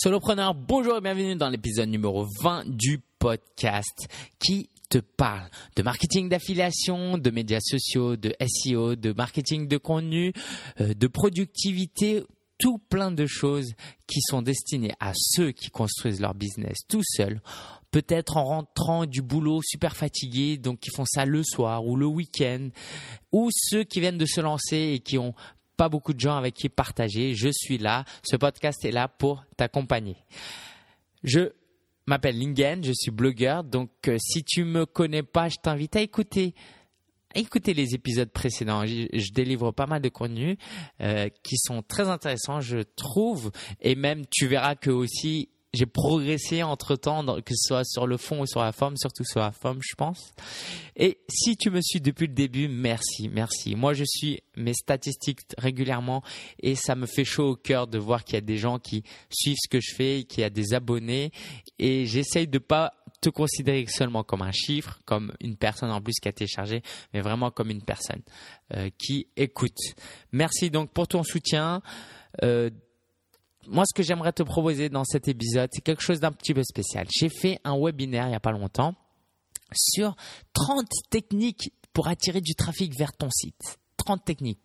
Solopreneur, bonjour et bienvenue dans l'épisode numéro 20 du podcast qui te parle de marketing d'affiliation, de médias sociaux, de SEO, de marketing de contenu, euh, de productivité, tout plein de choses qui sont destinées à ceux qui construisent leur business tout seuls, peut-être en rentrant du boulot super fatigués, donc qui font ça le soir ou le week-end, ou ceux qui viennent de se lancer et qui ont pas beaucoup de gens avec qui partager. Je suis là. Ce podcast est là pour t'accompagner. Je m'appelle Lingen, je suis blogueur. Donc, euh, si tu me connais pas, je t'invite à écouter écouter les épisodes précédents. Je, délivre pas mal de contenus euh, qui sont très intéressants, je trouve. Et même, tu verras que aussi, j'ai progressé entre temps, que ce soit sur le fond ou sur la forme, surtout sur la forme, je pense. Et si tu me suis depuis le début, merci, merci. Moi, je suis mes statistiques régulièrement et ça me fait chaud au cœur de voir qu'il y a des gens qui suivent ce que je fais, qu'il y a des abonnés et j'essaye de pas te considérer seulement comme un chiffre, comme une personne en plus qui a téléchargé, mais vraiment comme une personne euh, qui écoute. Merci donc pour ton soutien. Euh, moi, ce que j'aimerais te proposer dans cet épisode, c'est quelque chose d'un petit peu spécial. J'ai fait un webinaire il n'y a pas longtemps sur 30 techniques pour attirer du trafic vers ton site. 30 techniques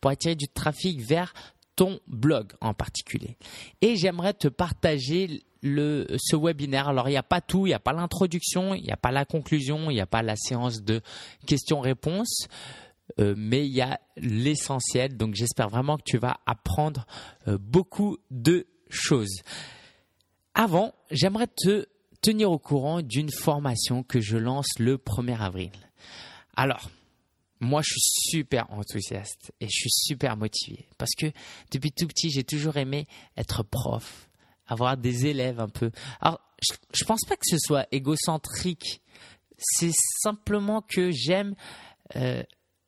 pour attirer du trafic vers ton blog en particulier. Et j'aimerais te partager ce webinaire. Alors, il n'y a pas tout, il n'y a pas l'introduction, il n'y a pas la conclusion, il n'y a pas la séance de questions-réponses. Euh, mais il y a l'essentiel. Donc j'espère vraiment que tu vas apprendre euh, beaucoup de choses. Avant, j'aimerais te tenir au courant d'une formation que je lance le 1er avril. Alors, moi, je suis super enthousiaste et je suis super motivé parce que depuis tout petit, j'ai toujours aimé être prof, avoir des élèves un peu. Alors, je, pense pas que ce soit égocentrique. C'est simplement que j'aime euh,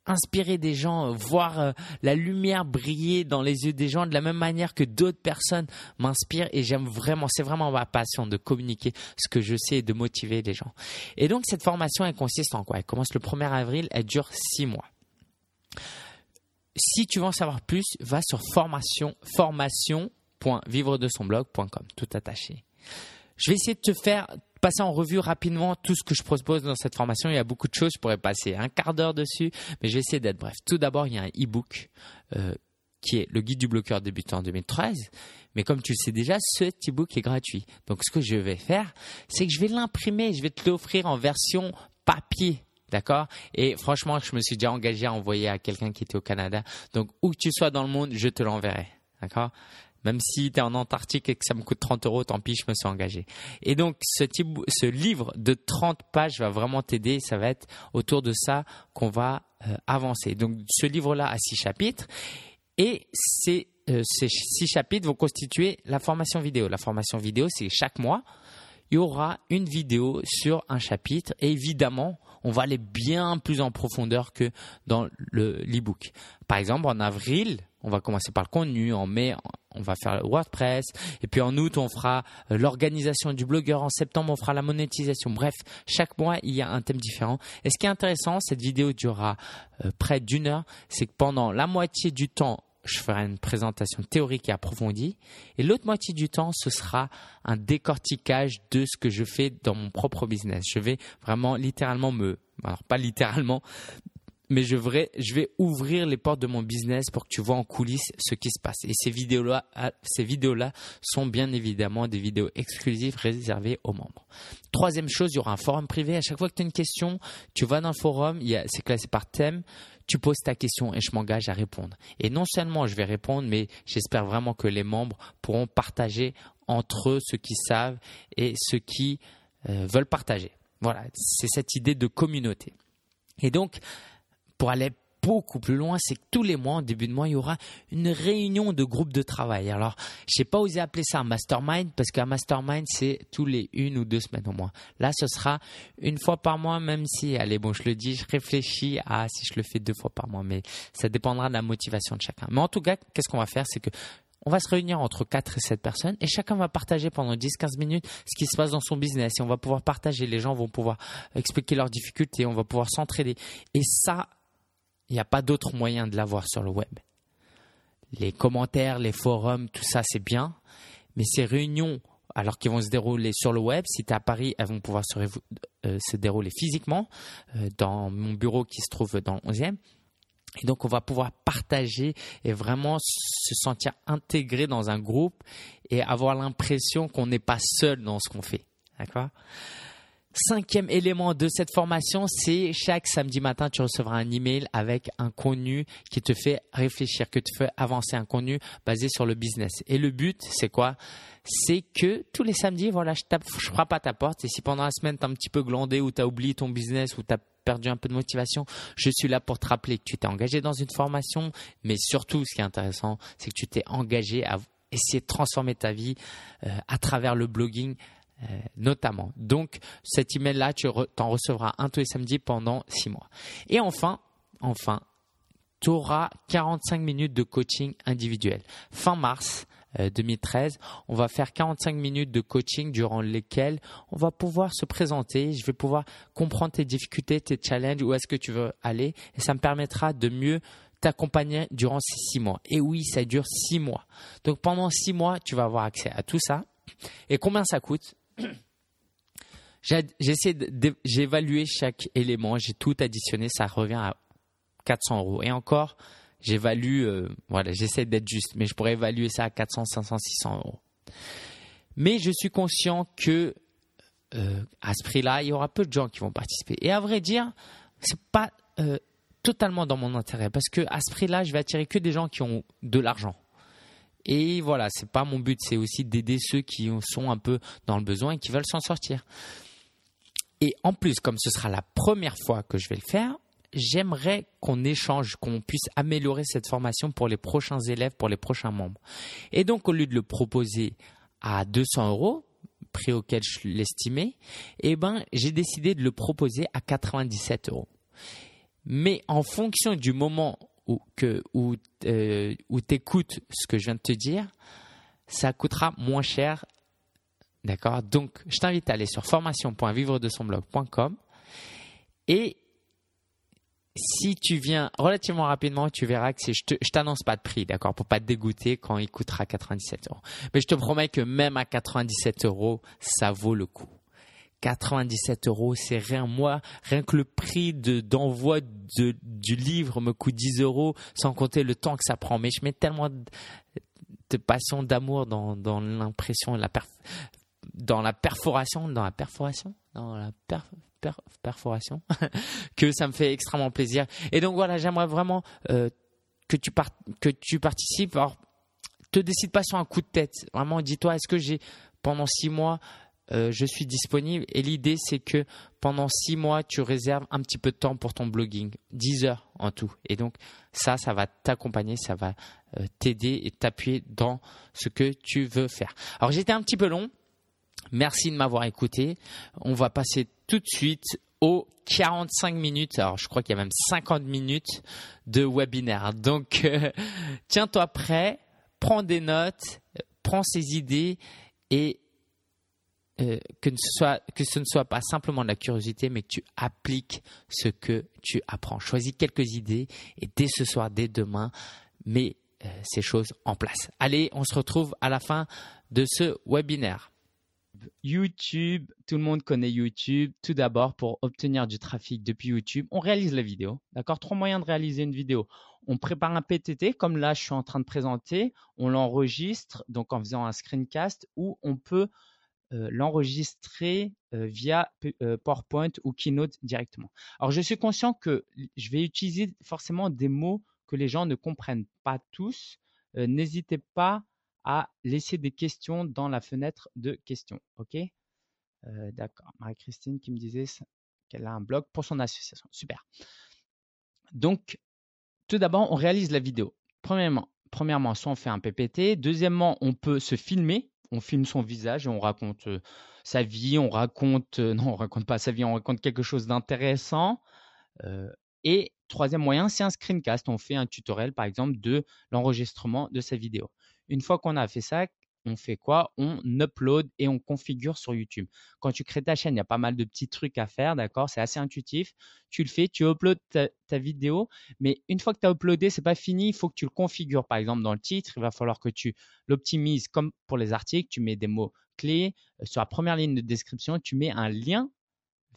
inspirer des gens, euh, voir euh, la lumière briller dans les yeux des gens de la même manière que d'autres personnes m'inspirent et j'aime vraiment, c'est vraiment ma passion de communiquer ce que je sais et de motiver les gens. Et donc cette formation, elle consiste en quoi? Elle commence le 1er avril, elle dure six mois. Si tu veux en savoir plus, va sur formation, formation.vivredesonblog.com, tout attaché. Je vais essayer de te faire passer en revue rapidement tout ce que je propose dans cette formation. Il y a beaucoup de choses, je pourrais passer un quart d'heure dessus, mais je vais essayer d'être bref. Tout d'abord, il y a un e-book euh, qui est le guide du bloqueur débutant en 2013. Mais comme tu le sais déjà, cet e-book est gratuit. Donc ce que je vais faire, c'est que je vais l'imprimer, je vais te l'offrir en version papier. D'accord? Et franchement, je me suis déjà engagé à envoyer à quelqu'un qui était au Canada. Donc, où que tu sois dans le monde, je te l'enverrai. D'accord? Même si tu es en Antarctique et que ça me coûte 30 euros, tant pis, je me suis engagé. Et donc, ce, type, ce livre de 30 pages va vraiment t'aider. Ça va être autour de ça qu'on va euh, avancer. Donc, ce livre-là a six chapitres. Et ces, euh, ces six chapitres vont constituer la formation vidéo. La formation vidéo, c'est chaque mois, il y aura une vidéo sur un chapitre. Et évidemment, on va aller bien plus en profondeur que dans le l'e-book. Par exemple, en avril, on va commencer par le contenu. En mai, on va faire WordPress. Et puis en août, on fera l'organisation du blogueur. En septembre, on fera la monétisation. Bref, chaque mois, il y a un thème différent. Et ce qui est intéressant, cette vidéo durera euh, près d'une heure. C'est que pendant la moitié du temps, je ferai une présentation théorique et approfondie. Et l'autre moitié du temps, ce sera un décortiquage de ce que je fais dans mon propre business. Je vais vraiment littéralement me, alors pas littéralement, mais je vais, je vais ouvrir les portes de mon business pour que tu vois en coulisses ce qui se passe. Et ces vidéos-là, ah, ces vidéos-là sont bien évidemment des vidéos exclusives réservées aux membres. Troisième chose, il y aura un forum privé. À chaque fois que tu as une question, tu vas dans le forum, c'est classé par thème tu poses ta question et je m'engage à répondre. Et non seulement je vais répondre, mais j'espère vraiment que les membres pourront partager entre eux ce qu'ils savent et ce qui euh, veulent partager. Voilà, c'est cette idée de communauté. Et donc, pour aller beaucoup plus loin, c'est que tous les mois, en début de mois, il y aura une réunion de groupe de travail. Alors, je n'ai pas osé appeler ça un mastermind parce qu'un mastermind, c'est tous les une ou deux semaines au moins. Là, ce sera une fois par mois, même si, allez, bon, je le dis, je réfléchis à si je le fais deux fois par mois, mais ça dépendra de la motivation de chacun. Mais en tout cas, qu'est-ce qu'on va faire, c'est que on va se réunir entre 4 et 7 personnes et chacun va partager pendant 10-15 minutes ce qui se passe dans son business et on va pouvoir partager, les gens vont pouvoir expliquer leurs difficultés, on va pouvoir s'entraider. Et ça, il n'y a pas d'autre moyen de l'avoir sur le web. Les commentaires, les forums, tout ça, c'est bien. Mais ces réunions, alors qu'ils vont se dérouler sur le web, si tu es à Paris, elles vont pouvoir se, euh, dérouler physiquement euh, dans mon bureau qui se trouve dans le 11e. Et donc, on va pouvoir partager et vraiment se sentir intégré dans un groupe et avoir l'impression qu'on n'est pas seul dans ce qu'on fait. D'accord? Cinquième élément de cette formation, c'est chaque samedi matin, tu recevras un email avec un contenu qui te fait réfléchir, que te fait avancer un contenu basé sur le business. Et le but, c'est quoi? C'est que tous les samedis, voilà, je tape, je frappe à ta porte. Et si pendant la semaine, tu as un petit peu glandé ou tu as oublié ton business ou tu as perdu un peu de motivation, je suis là pour te rappeler que tu t'es engagé dans une formation. Mais surtout, ce qui est intéressant, c'est que tu t'es engagé à essayer de transformer ta vie euh, à travers le blogging euh, notamment. Donc, cet email-là, tu en recevras un tous les samedis pendant six mois. Et enfin, enfin, tu auras 45 minutes de coaching individuel. Fin mars 2013, euh, on va faire 45 minutes de coaching durant lesquelles on va pouvoir se présenter, je vais pouvoir comprendre tes difficultés, tes challenges, où est-ce que tu veux aller, et ça me permettra de mieux t'accompagner durant ces six mois. Et oui, ça dure six mois. Donc pendant six mois, tu vas avoir accès à tout ça. Et combien ça coûte? J'essaie d'évaluer chaque élément, j'ai tout additionné, ça revient à 400 euros. Et encore, j'évalue, euh, voilà, j'essaie d'être juste, mais je pourrais évaluer ça à 400, 500, 600 euros. Mais je suis conscient que euh, à ce prix-là, il y aura peu de gens qui vont participer. Et à vrai dire, c'est pas euh, totalement dans mon intérêt parce que à ce prix-là, je vais attirer que des gens qui ont de l'argent. Et voilà, c'est pas mon but, c'est aussi d'aider ceux qui sont un peu dans le besoin et qui veulent s'en sortir. Et en plus, comme ce sera la première fois que je vais le faire, j'aimerais qu'on échange, qu'on puisse améliorer cette formation pour les prochains élèves, pour les prochains membres. Et donc, au lieu de le proposer à 200 euros, prix auquel je l'estimais, eh ben, j'ai décidé de le proposer à 97 euros. Mais en fonction du moment où, que, euh, où tu écoutes ce que je viens de te dire, ça coûtera moins cher. D'accord? Donc, je t'invite à aller sur formation.vivre-de-son-blog.com et si tu viens relativement rapidement, tu verras que je, ne t'annonce pas de prix, d'accord, pour pas te dégoûter quand il coûtera 97 euros. Mais je te promets que même à 97 euros, ça vaut le coup. 97 euros, c'est rien. Moi, rien que le prix de, d'envoi de, du livre me coûte 10 euros, sans compter le temps que ça prend. Mais je mets tellement de, passion, d'amour dans, dans l'impression, la dans la perforation, dans la perforation, dans la perforation, que ça me fait extrêmement plaisir. Et donc voilà, j'aimerais vraiment euh, que tu que tu participes. Alors, te décide pas sur un coup de tête. Vraiment, dis-toi, est-ce que j'ai pendant six mois euh, je suis disponible et l'idée c'est que pendant six mois tu réserves un petit peu de temps pour ton blogging, 10 heures en tout. Et donc ça, ça va t'accompagner, ça va euh, t'aider et t'appuyer dans ce que tu veux faire. Alors j'étais un petit peu long. Merci de m'avoir écouté. On va passer tout de suite aux 45 minutes. Alors je crois qu'il y a même 50 minutes de webinaire. Donc euh, tiens-toi prêt, prends des notes, prends ces idées et euh, que, ce ne soit pas simplement de la curiosité, mais que tu appliques ce que tu apprends. Choisis quelques idées et dès ce soir, dès demain, mets euh, ces choses en place. Allez, on se retrouve à la fin de ce webinaire. YouTube, tout le monde connaît YouTube. Tout d'abord, pour obtenir du trafic depuis YouTube, on réalise la vidéo. D'accord? Trois moyens de réaliser une vidéo. On prépare un PTT, comme là, je suis en train de présenter. On l'enregistre, donc en faisant un screencast, ou on peut l'enregistrer euh, via euh, PowerPoint ou Keynote directement. Alors, je suis conscient que je vais utiliser forcément des mots que les gens ne comprennent pas tous. N'hésitez pas à laisser des questions dans la fenêtre de questions. OK? D'accord. Marie-Christine qui me disait qu'elle a un blog pour son association. Super. Donc, tout d'abord, on réalise la vidéo. Premièrement, premièrement, soit on fait un PPT. Deuxièmement, on peut se filmer on filme son visage et on raconte sa vie, on raconte, non, on raconte pas sa vie, on raconte quelque chose d'intéressant. et troisième moyen, c'est un screencast. On fait un tutoriel, par exemple, de l'enregistrement de sa vidéo. Une fois qu'on a fait ça, on fait quoi? On upload et on configure sur YouTube. Quand tu crées ta chaîne, il y a pas mal de petits trucs à faire, d'accord? C'est assez intuitif. Tu le fais, tu uploads ta, vidéo, mais une fois que tu as uploadé, c'est pas fini, il faut que tu le configures. Par exemple, dans le titre, il va falloir que tu l'optimises comme pour les articles, tu mets des mots clés. Euh, sur la première ligne de description, tu mets un lien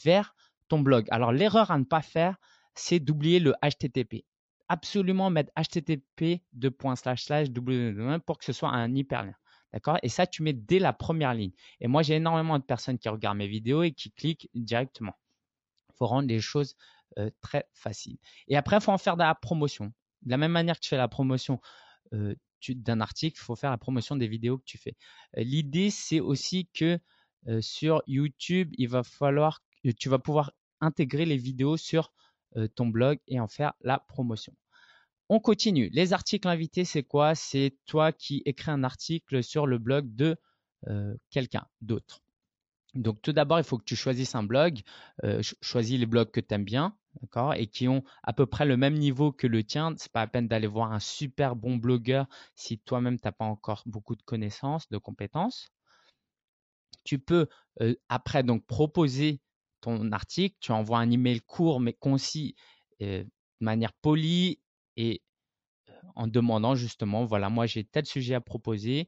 vers ton blog. Alors, l'erreur à ne pas faire, c'est d'oublier le HTTP absolument mettre http pour que ce soit un hyperlien. D'accord? Et ça, tu mets dès la première ligne. Et moi, j'ai énormément de personnes qui regardent mes vidéos et qui cliquent directement. Il faut rendre les choses très faciles. Et après, il faut en faire de la promotion. De la même manière que tu fais la promotion d'un article, il faut faire la promotion des vidéos que tu fais. L'idée, c'est aussi que sur YouTube, il va falloir, tu vas pouvoir intégrer les vidéos sur ton blog et en faire la promotion. On continue. Les articles invités, c'est quoi? C'est toi qui écris un article sur le blog de euh, quelqu'un d'autre. Donc tout d'abord, il faut que tu choisisses un blog. Euh, choisis les blogs que tu aimes bien, d'accord, et qui ont à peu près le même niveau que le tien. C'est pas la peine d'aller voir un super bon blogueur si toi-même tu n'as pas encore beaucoup de connaissances, de compétences. Tu peux euh, après donc proposer ton article. Tu envoies un email court mais concis, de manière polie et en demandant justement, voilà, moi j'ai tel sujet à proposer,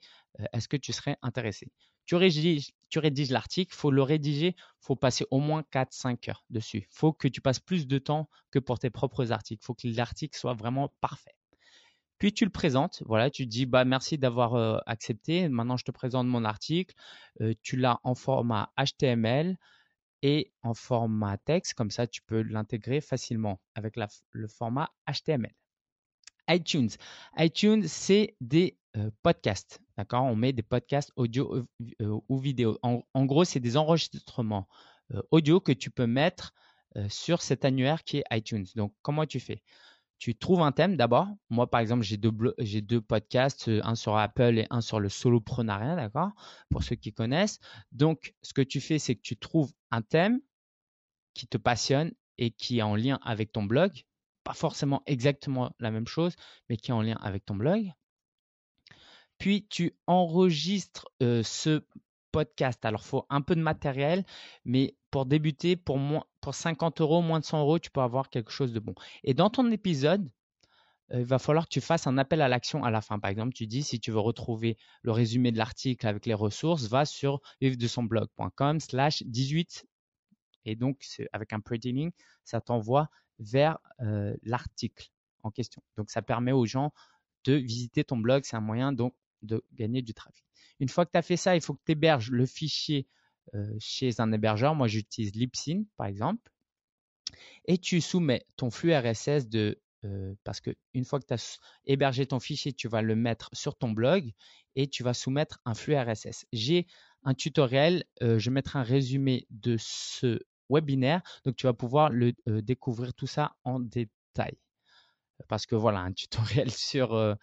est-ce que tu serais intéressé? Tu rédiges, tu rédiges l'article, il faut le rédiger, il faut passer au moins 4-5 heures dessus. Il faut que tu passes plus de temps que pour tes propres articles. Il faut que l'article soit vraiment parfait. Puis tu le présentes, voilà, tu dis bah merci d'avoir accepté. Maintenant je te présente mon article. tu l'as en format HTML et en format texte, comme ça tu peux l'intégrer facilement avec le format HTML iTunes. iTunes, c'est des euh, podcasts. D'accord? On met des podcasts audio euh, ou vidéo. En, gros, c'est des enregistrements euh, audio que tu peux mettre sur cet annuaire qui est iTunes. Donc, comment tu fais? Tu trouves un thème d'abord. Moi, par exemple, j'ai deux, deux podcasts, un sur Apple et un sur le soloprenariat, d'accord? Pour ceux qui connaissent. Donc, ce que tu fais, c'est que tu trouves un thème qui te passionne et qui est en lien avec ton blog pas forcément exactement la même chose, mais qui est en lien avec ton blog. Puis tu enregistres ce podcast. Alors, il faut un peu de matériel, mais pour débuter, pour, pour 50 euros, moins de 100 euros, tu peux avoir quelque chose de bon. Et dans ton épisode, il va falloir que tu fasses un appel à l'action à la fin. Par exemple, tu dis si tu veux retrouver le résumé de l'article avec les ressources, va sur vivre son blog.com slash 18 et donc avec un pre ça t'envoie vers l'article en question. Donc, ça permet aux gens de visiter ton blog. C'est un moyen donc de gagner du trafic. Une fois que tu as fait ça, il faut que tu héberges le fichier chez un hébergeur. Moi, j'utilise Libsyn, par exemple. Et tu soumets ton flux RSS de parce que une fois que tu as hébergé ton fichier, tu vas le mettre sur ton blog et tu vas soumettre un flux RSS. J'ai un tutoriel, je mettrai un résumé de ce webinaire. Donc, tu vas pouvoir le, euh, découvrir tout ça en détail. Parce que voilà, un tutoriel sur euh,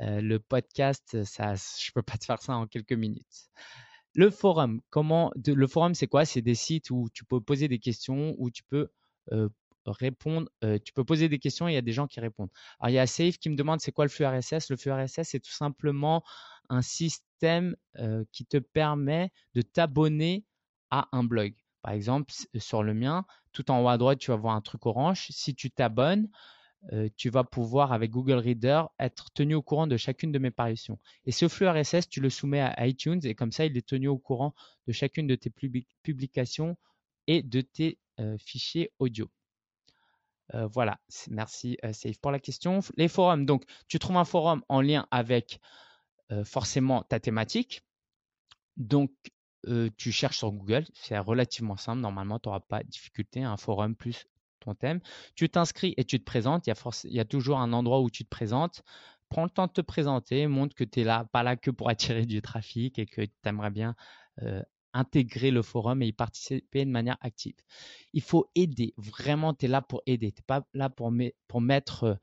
euh, le podcast, ça, je peux pas te faire ça en quelques minutes. Le forum, comment Le forum, c'est quoi? C'est des sites où tu peux poser des questions, où tu peux répondre. tu peux poser des questions et il y a des gens qui répondent. Alors, il y a Safe qui me demande c'est quoi le flux RSS. Le flux RSS, c'est tout simplement un système qui te permet de t'abonner à un blog. Par exemple, sur le mien, tout en haut à droite, tu vas voir un truc orange. Si tu t'abonnes, euh, tu vas pouvoir, avec Google Reader, être tenu au courant de chacune de mes parutions. Et ce flux RSS, tu le soumets à iTunes et comme ça, il est tenu au courant de chacune de tes publications et de tes euh, fichiers audio. Euh, voilà, merci Safe pour la question. Les forums, donc tu trouves un forum en lien avec forcément ta thématique. Donc tu cherches sur Google, c'est relativement simple. Normalement, tu n'auras pas de difficulté. Un forum plus ton thème. Tu t'inscris et tu te présentes. Il y, a toujours un endroit où tu te présentes. Prends le temps de te présenter, montre que tu es là, pas là que pour attirer du trafic et que tu aimerais bien intégrer le forum et y participer de manière active. Il faut aider. Vraiment, tu es là pour aider. Tu n'es pas là pour mettre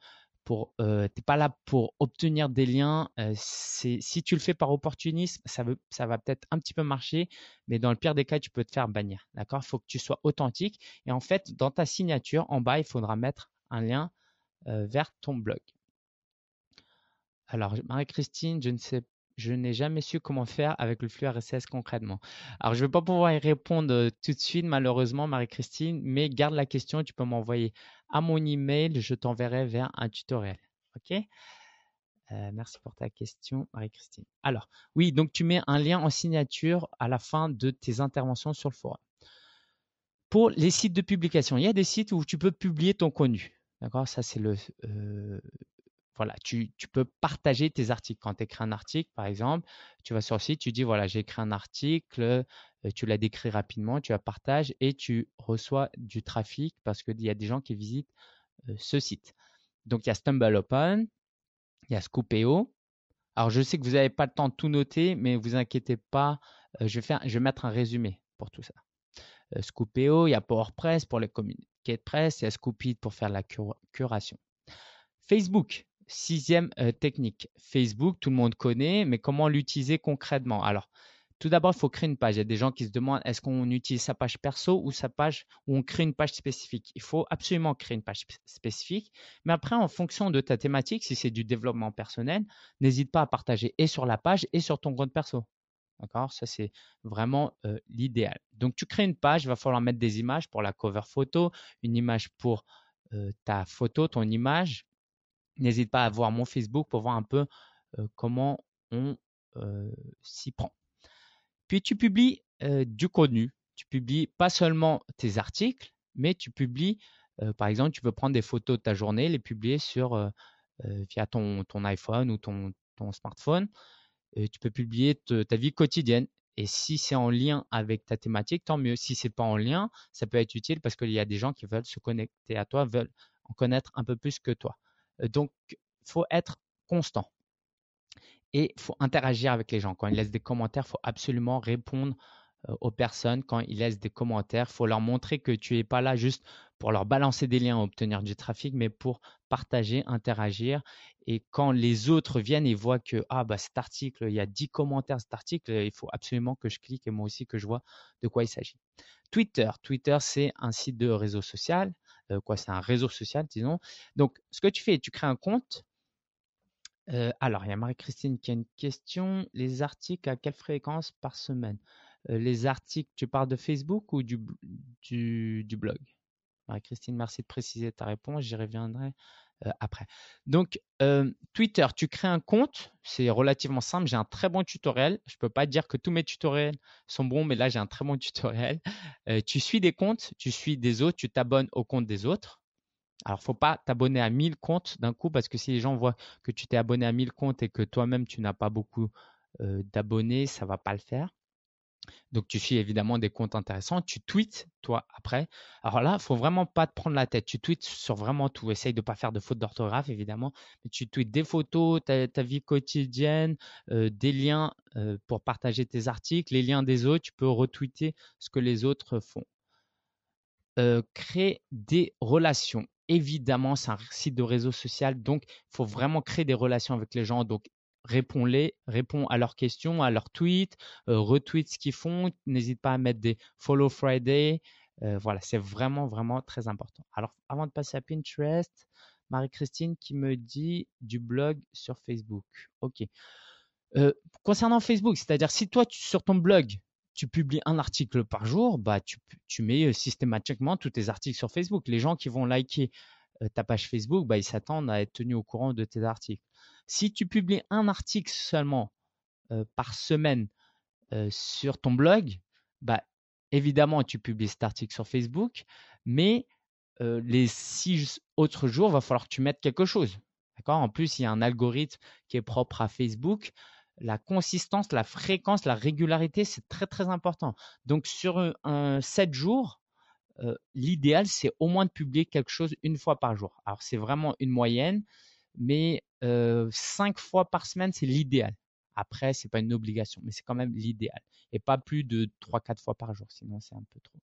pour, euh, pas là pour obtenir des liens. c'est, si tu le fais par opportunisme, ça, va peut-être un petit peu marcher, mais dans le pire des cas, tu peux te faire bannir. D'accord? Il faut que tu sois authentique. Et en fait, dans ta signature, en bas, il faudra mettre un lien vers ton blog. Alors, Marie-Christine, je ne sais je n'ai jamais su comment faire avec le flux RSS concrètement. Alors, je ne vais pas pouvoir y répondre euh, tout de suite, malheureusement, Marie-Christine, mais garde la question. Tu peux m'envoyer à mon email. Je t'enverrai vers un tutoriel. OK? Euh, merci pour ta question, Marie-Christine. Alors, oui, donc tu mets un lien en signature à la fin de tes interventions sur le forum. Pour les sites de publication, il y a des sites où tu peux publier ton contenu. D'accord? Ça, c'est le, euh, voilà, tu, peux partager tes articles. Quand tu écris un article, par exemple, tu vas sur le site, tu dis voilà, j'ai écrit un article, euh, tu l'as décrit rapidement, tu la partages et tu reçois du trafic parce qu'il y a des gens qui visitent euh, ce site. Donc il y a StumbleOpen, il y a Scoopeo. Alors je sais que vous n'avez pas le temps de tout noter, mais vous inquiétez pas, euh, je, vais faire, je vais mettre un résumé pour tout ça. Scoopeo, il y a PowerPress pour les communiqués de presse, il y a Scoopit pour faire la curation. Facebook, Sixième euh, technique, Facebook, tout le monde connaît, mais comment l'utiliser concrètement? Alors, tout d'abord, il faut créer une page. Il y a des gens qui se demandent est-ce qu'on utilise sa page perso ou sa page où on crée une page spécifique? Il faut absolument créer une page spécifique. Mais après, en fonction de ta thématique, si c'est du développement personnel, n'hésite pas à partager et sur la page et sur ton compte perso. D'accord? Ça, c'est vraiment euh, l'idéal. Donc, tu crées une page, il va falloir mettre des images pour la cover photo, une image pour euh, ta photo, ton image, N'hésite pas à voir mon Facebook pour voir un peu comment on s'y prend. Puis tu publies du contenu. Tu publies pas seulement tes articles, mais tu publies, par exemple, tu peux prendre des photos de ta journée, les publier sur via ton, ton, iPhone ou ton, ton smartphone. tu peux publier ta vie quotidienne. Et si c'est en lien avec ta thématique, tant mieux. Si c'est pas en lien, ça peut être utile parce qu'il y a des gens qui veulent se connecter à toi, veulent en connaître un peu plus que toi. Donc, il faut être constant. Et il faut interagir avec les gens. Quand ils laissent des commentaires, il faut absolument répondre aux personnes. Quand ils laissent des commentaires, il faut leur montrer que tu n'es pas là juste pour leur balancer des liens, obtenir du trafic, mais pour partager, interagir. Et quand les autres viennent et voient que ah bah cet article, il y a 10 commentaires cet article, il faut absolument que je clique et moi aussi que je vois de quoi il s'agit. Twitter, Twitter c'est un site de réseau social euh, quoi, c'est un réseau social, disons. Donc, ce que tu fais, tu crées un compte. Euh, alors, il y a Marie-Christine qui a une question. Les articles, à quelle fréquence par semaine? Euh, Les articles, tu parles de Facebook ou du, blog? Marie-Christine, merci de préciser ta réponse. J'y reviendrai euh, après. Donc, euh, Twitter, tu crées un compte, c'est relativement simple. J'ai un très bon tutoriel. Je ne peux pas dire que tous mes tutoriels sont bons, mais là, j'ai un très bon tutoriel. Euh, tu suis des comptes, tu suis des autres, tu t'abonnes au compte des autres. Alors, il ne faut pas t'abonner à 1000 comptes d'un coup parce que si les gens voient que tu t'es abonné à 1000 comptes et que toi-même, tu n'as pas beaucoup d'abonnés, ça ne va pas le faire. Donc, tu suis évidemment des comptes intéressants. Tu tweets, toi, après. Alors là, il faut vraiment pas te prendre la tête. Tu tweets sur vraiment tout. Essaye de ne pas faire de fautes d'orthographe, évidemment. Mais tu tweets des photos, ta, vie quotidienne, euh, des liens euh, pour partager tes articles, les liens des autres. Tu peux retweeter ce que les autres font. Euh, créer des relations. Évidemment, c'est un site de réseau social, donc il faut vraiment créer des relations avec les gens. Donc, réponds-les, réponds à leurs questions, à leurs tweets, euh, retweet ce qu'ils font. N'hésite pas à mettre des Follow Friday. Euh, voilà, c'est vraiment, vraiment très important. Alors, avant de passer à Pinterest, Marie-Christine qui me dit du blog sur Facebook. OK. Euh, concernant Facebook, c'est-à-dire si toi, sur ton blog, tu publies un article par jour, bah, tu, tu mets systématiquement tous tes articles sur Facebook. Les gens qui vont liker ta page Facebook, bah, ils s'attendent à être tenus au courant de tes articles. Si tu publies un article seulement par semaine sur ton blog, bah, évidemment, tu publies cet article sur Facebook, mais les six autres jours, il va falloir que tu mettes quelque chose. D'accord? En plus, il y a un algorithme qui est propre à Facebook. La consistance, la fréquence, la régularité, c'est très très important. Donc sur un, 7 jours, l'idéal, c'est au moins de publier quelque chose une fois par jour. Alors c'est vraiment une moyenne mais cinq fois par semaine, c'est l'idéal. Après, ce n'est pas une obligation, mais c'est quand même l'idéal. Et pas plus de 3-4 fois par jour, sinon c'est un peu trop.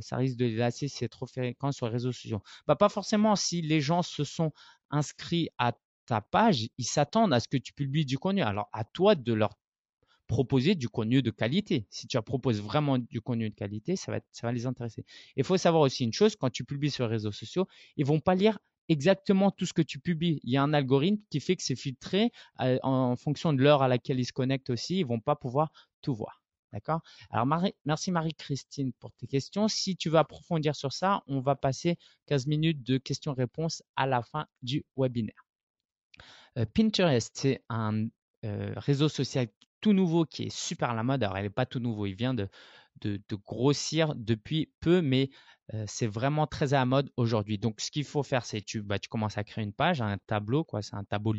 ça risque de les lasser si c'est trop fréquent sur les réseaux sociaux. Bah, pas forcément si les gens se sont inscrits à ta page, ils s'attendent à ce que tu publies du contenu. Alors à toi de leur proposer du contenu de qualité. Si tu proposes vraiment du contenu de qualité, ça va, ça va les intéresser. Il faut savoir aussi une chose, quand tu publies sur les réseaux sociaux, ils vont pas lire exactement tout ce que tu publies. Il y a un algorithme qui fait que c'est filtré euh, en fonction de l'heure à laquelle ils se connectent aussi. Ils vont pas pouvoir tout voir. D'accord? Alors, merci Marie-Christine pour tes questions. Si tu veux approfondir sur ça, on va passer 15 minutes de questions-réponses à la fin du webinaire. Euh, Pinterest, c'est un euh, réseau social tout nouveau qui est super à la mode. Alors, elle n'est pas tout nouveau, il vient de, de, grossir depuis peu, mais c'est vraiment très à la mode aujourd'hui. Donc, ce qu'il faut faire, c'est tu, bah, tu commences à créer une page, un tableau, quoi. C'est un tableau,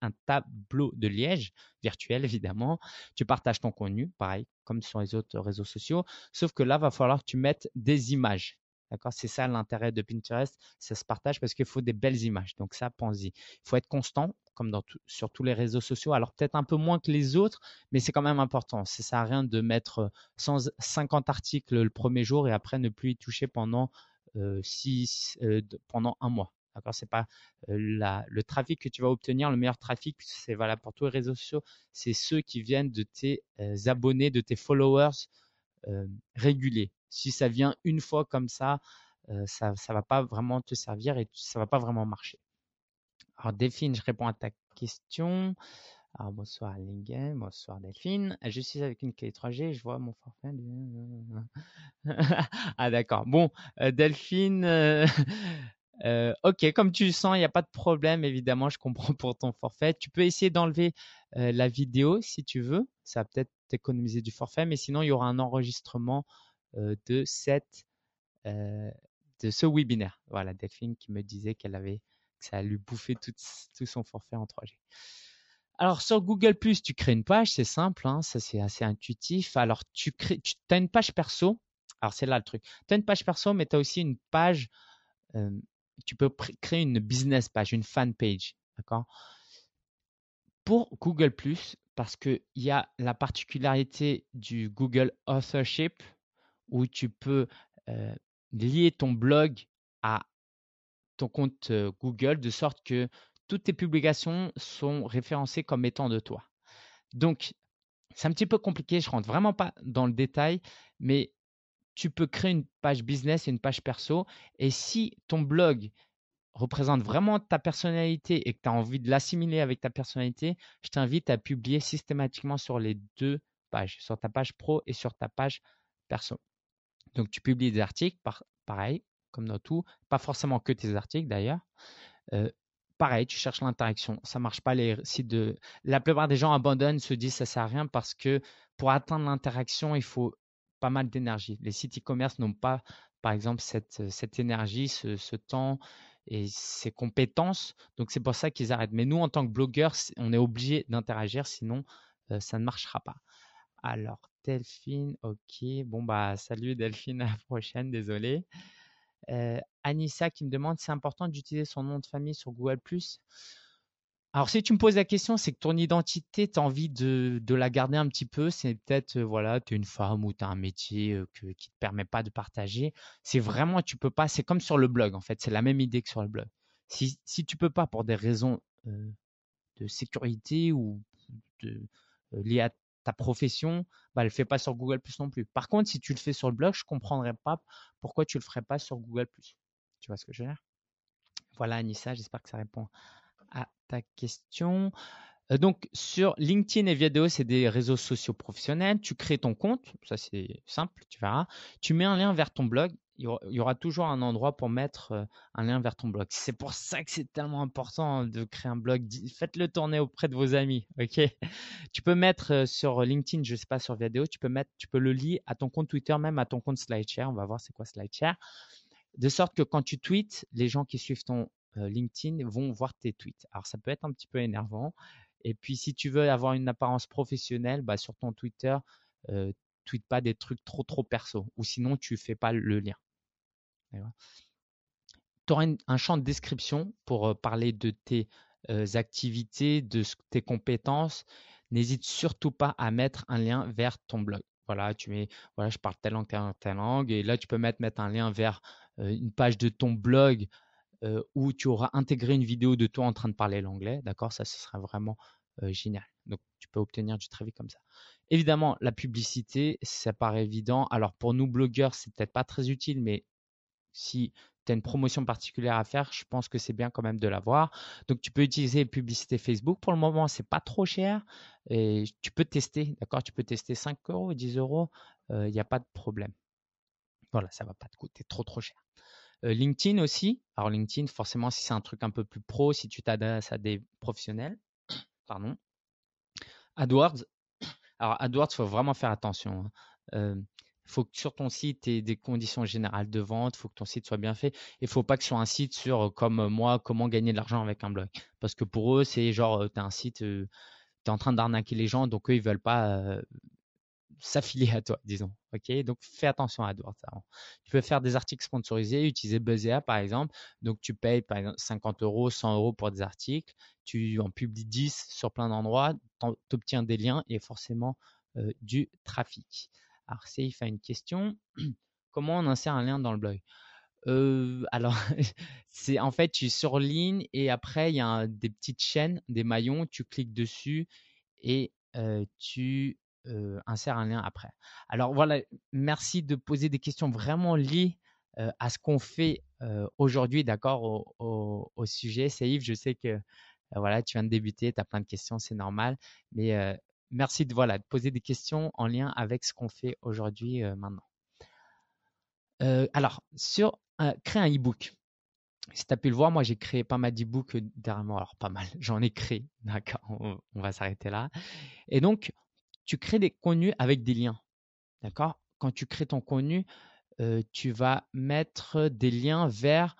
un tableau de liège virtuel, évidemment. Tu partages ton contenu, pareil, comme sur les autres réseaux sociaux. Sauf que là, va falloir tu mettes des images. D'accord? C'est ça l'intérêt de Pinterest, ça se partage parce qu'il faut des belles images. Donc ça, pense-y. Il faut être constant, comme dans sur tous les réseaux sociaux. Alors peut-être un peu moins que les autres, mais c'est quand même important. Ça sert à rien de mettre 150 articles le premier jour et après ne plus y toucher pendant euh, six, euh, pendant un mois. D'accord? C'est pas euh, le trafic que tu vas obtenir, le meilleur trafic, c'est valable pour tous les réseaux sociaux. C'est ceux qui viennent de tes abonnés, de tes followers réguliers si ça vient une fois comme ça, ça ne va pas vraiment te servir et ça va pas vraiment marcher. Alors Delphine, je réponds à ta question. Alors, bonsoir Lingen, bonsoir Delphine. Je suis avec une clé 3G, je vois mon forfait. ah d'accord. Bon, Delphine, ok, comme tu le sens, il n'y a pas de problème, évidemment, je comprends pour ton forfait. Tu peux essayer d'enlever la vidéo si tu veux, ça va peut-être t'économiser du forfait, mais sinon il y aura un enregistrement euh, de cette euh, de ce webinaire. Voilà, Delphine qui me disait qu'elle avait ça a lui bouffé tout, son forfait en 3G. Alors sur Google tu crées une page, c'est simple, hein, ça c'est assez intuitif. Alors tu crées, as une page perso. Alors c'est là le truc. Tu as une page perso, mais tu as aussi une page. Tu peux créer une business page, une fan page, d'accord? Pour Google parce qu'il y a la particularité du Google Authorship, où tu peux lier ton blog à ton compte Google de sorte que toutes tes publications sont référencées comme étant de toi. Donc, c'est un petit peu compliqué, je rentre vraiment pas dans le détail, mais tu peux créer une page business et une page perso. Et si ton blog représente vraiment ta personnalité et que tu as envie de l'assimiler avec ta personnalité, je t'invite à publier systématiquement sur les deux pages, sur ta page pro et sur ta page perso. Donc, tu publies des articles, pareil, comme dans tout, pas forcément que tes articles d'ailleurs. pareil, tu cherches l'interaction. Ça marche pas les sites de. La plupart des gens abandonnent, se disent ça sert à rien parce que pour atteindre l'interaction, il faut pas mal d'énergie. Les sites e-commerce n'ont pas, par exemple, cette, cette énergie, ce, ce, temps et ces compétences. Donc c'est pour ça qu'ils arrêtent. Mais nous, en tant que blogueurs, on est obligé d'interagir, sinon ça ne marchera pas. Alors, Delphine, ok. Bon, bah, salut Delphine, à la prochaine, désolé. Euh, Anissa qui me demande c'est important d'utiliser son nom de famille sur Google. Alors, si tu me poses la question, c'est que ton identité, tu as envie de, la garder un petit peu. C'est peut-être, euh, voilà, tu es une femme ou tu as un métier euh, qui ne te permet pas de partager. C'est vraiment, tu peux pas, c'est comme sur le blog, en fait. C'est la même idée que sur le blog. Si, si tu peux pas, pour des raisons de sécurité ou de, liées à ta profession, bah, le fait pas sur Google Plus non plus. Par contre, si tu le fais sur le blog, je comprendrais pas pourquoi tu le ferais pas sur Google Plus. Tu vois ce que je veux dire? Voilà, Anissa, j'espère que ça répond à ta question. Euh, donc, sur LinkedIn et Vidéo, c'est des réseaux sociaux professionnels. Tu crées ton compte, ça c'est simple, tu verras. Tu mets un lien vers ton blog il y aura toujours un endroit pour mettre un lien vers ton blog. C'est pour ça que c'est tellement important de créer un blog. Faites-le tourner auprès de vos amis, Tu peux mettre sur LinkedIn, je sais pas sur vidéo, tu peux le lier à ton compte Twitter, même à ton compte SlideShare. On va voir c'est quoi SlideShare, de sorte que quand tu tweets, les gens qui suivent ton LinkedIn vont voir tes tweets. Alors ça peut être un petit peu énervant. Et puis si tu veux avoir une apparence professionnelle, bah, sur ton Twitter, euh, tweet pas des trucs trop trop perso, ou sinon tu fais pas le lien. Tu auras un champ de description pour parler de tes activités, de tes compétences. N'hésite surtout pas à mettre un lien vers ton blog. Voilà, tu mets, voilà, je parle telle langue, telle langue, telle langue. Et là, tu peux mettre, mettre un lien vers une page de ton blog où tu auras intégré une vidéo de toi en train de parler l'anglais. D'accord? Ça, ce sera vraiment génial. Donc, tu peux obtenir du trafic comme ça. Évidemment, la publicité, ça paraît évident. Alors, pour nous blogueurs, c'est peut-être pas très utile, mais si tu as une promotion particulière à faire, je pense que c'est bien quand même de l'avoir. Donc, tu peux utiliser publicité Facebook. Pour le moment, c'est pas trop cher et tu peux tester, d'accord? Tu peux tester 5 euros, 10 euros, il n'y a pas de problème. Voilà, ça va pas te coûter trop trop cher. LinkedIn aussi. Alors LinkedIn, forcément, si c'est un truc un peu plus pro, si tu t'adresses à des professionnels, pardon. AdWords. Alors AdWords, faut vraiment faire attention. Il faut que sur ton site, tu aies des conditions générales de vente, il faut que ton site soit bien fait. Il faut pas que soit un site sur, comme moi, comment gagner de l'argent avec un blog. Parce que pour eux, c'est genre, tu as un site, tu es en train d'arnaquer les gens, donc eux, ils veulent pas s'affiler à toi, disons. Ok, donc fais attention à AdWords. Tu peux faire des articles sponsorisés, utiliser Buzzea par exemple. Donc tu payes par exemple 50 euros, 100 euros pour des articles. Tu en publies 10 sur plein d'endroits, tu obtiens des liens et forcément euh, du trafic. Alors il a une question. Comment on insère un lien dans le blog? Euh, alors, c'est en fait, tu surlignes et après, il y a des petites chaînes, des maillons, tu cliques dessus et euh, tu euh, insère un lien après. Alors voilà, merci de poser des questions vraiment liées à ce qu'on fait aujourd'hui, d'accord, au, sujet. Yves, je sais que voilà, tu viens de débuter, tu as plein de questions, c'est normal, mais merci de voilà de poser des questions en lien avec ce qu'on fait aujourd'hui maintenant. alors sur créer un e-book. Si tu as pu le voir, moi j'ai créé pas mal d'e-books dernièrement. Alors pas mal, j'en ai créé, d'accord, on, on va s'arrêter là. Et donc, tu crées des contenus avec des liens. D'accord? Quand tu crées ton contenu, tu vas mettre des liens vers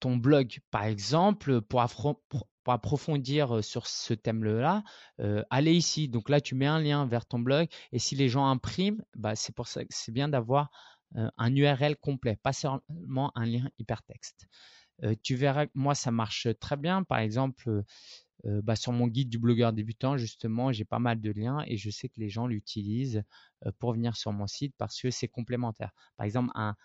ton blog. Par exemple, pour, approfondir sur ce thème-là, allez ici. Donc là, tu mets un lien vers ton blog. Et si les gens impriment, bah, c'est pour ça que c'est bien d'avoir un URL complet, pas seulement un lien hypertexte. tu verras moi, ça marche très bien. Par exemple, bah, sur mon guide du blogueur débutant, justement, j'ai pas mal de liens et je sais que les gens l'utilisent pour venir sur mon site parce que c'est complémentaire. Par exemple, un,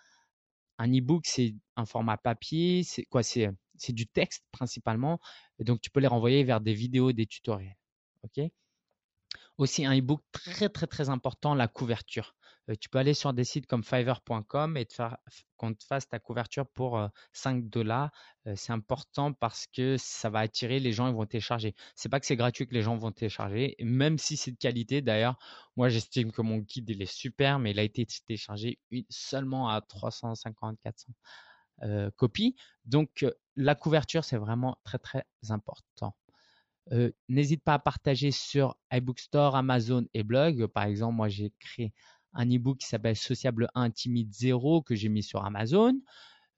un e-book, c'est un format papier, c'est quoi C'est c'est du texte principalement, donc tu peux les renvoyer vers des vidéos, des tutoriels. Ok? Aussi un e-book très très très important, la couverture. Euh, tu peux aller sur des sites comme fiverr.com et qu'on te fasse ta couverture pour 5 dollars. c'est important parce que ça va attirer les gens, ils vont télécharger. C'est pas que c'est gratuit que les gens vont télécharger, même si c'est de qualité. D'ailleurs, moi j'estime que mon guide il est super, mais il a été téléchargé seulement à 350, 400 copies. Donc la couverture c'est vraiment très très important. N'hésite pas à partager sur iBookstore, Amazon et blog. Par exemple, moi j'ai créé un e-book qui s'appelle Sociable 1 Timide 0 que j'ai mis sur Amazon,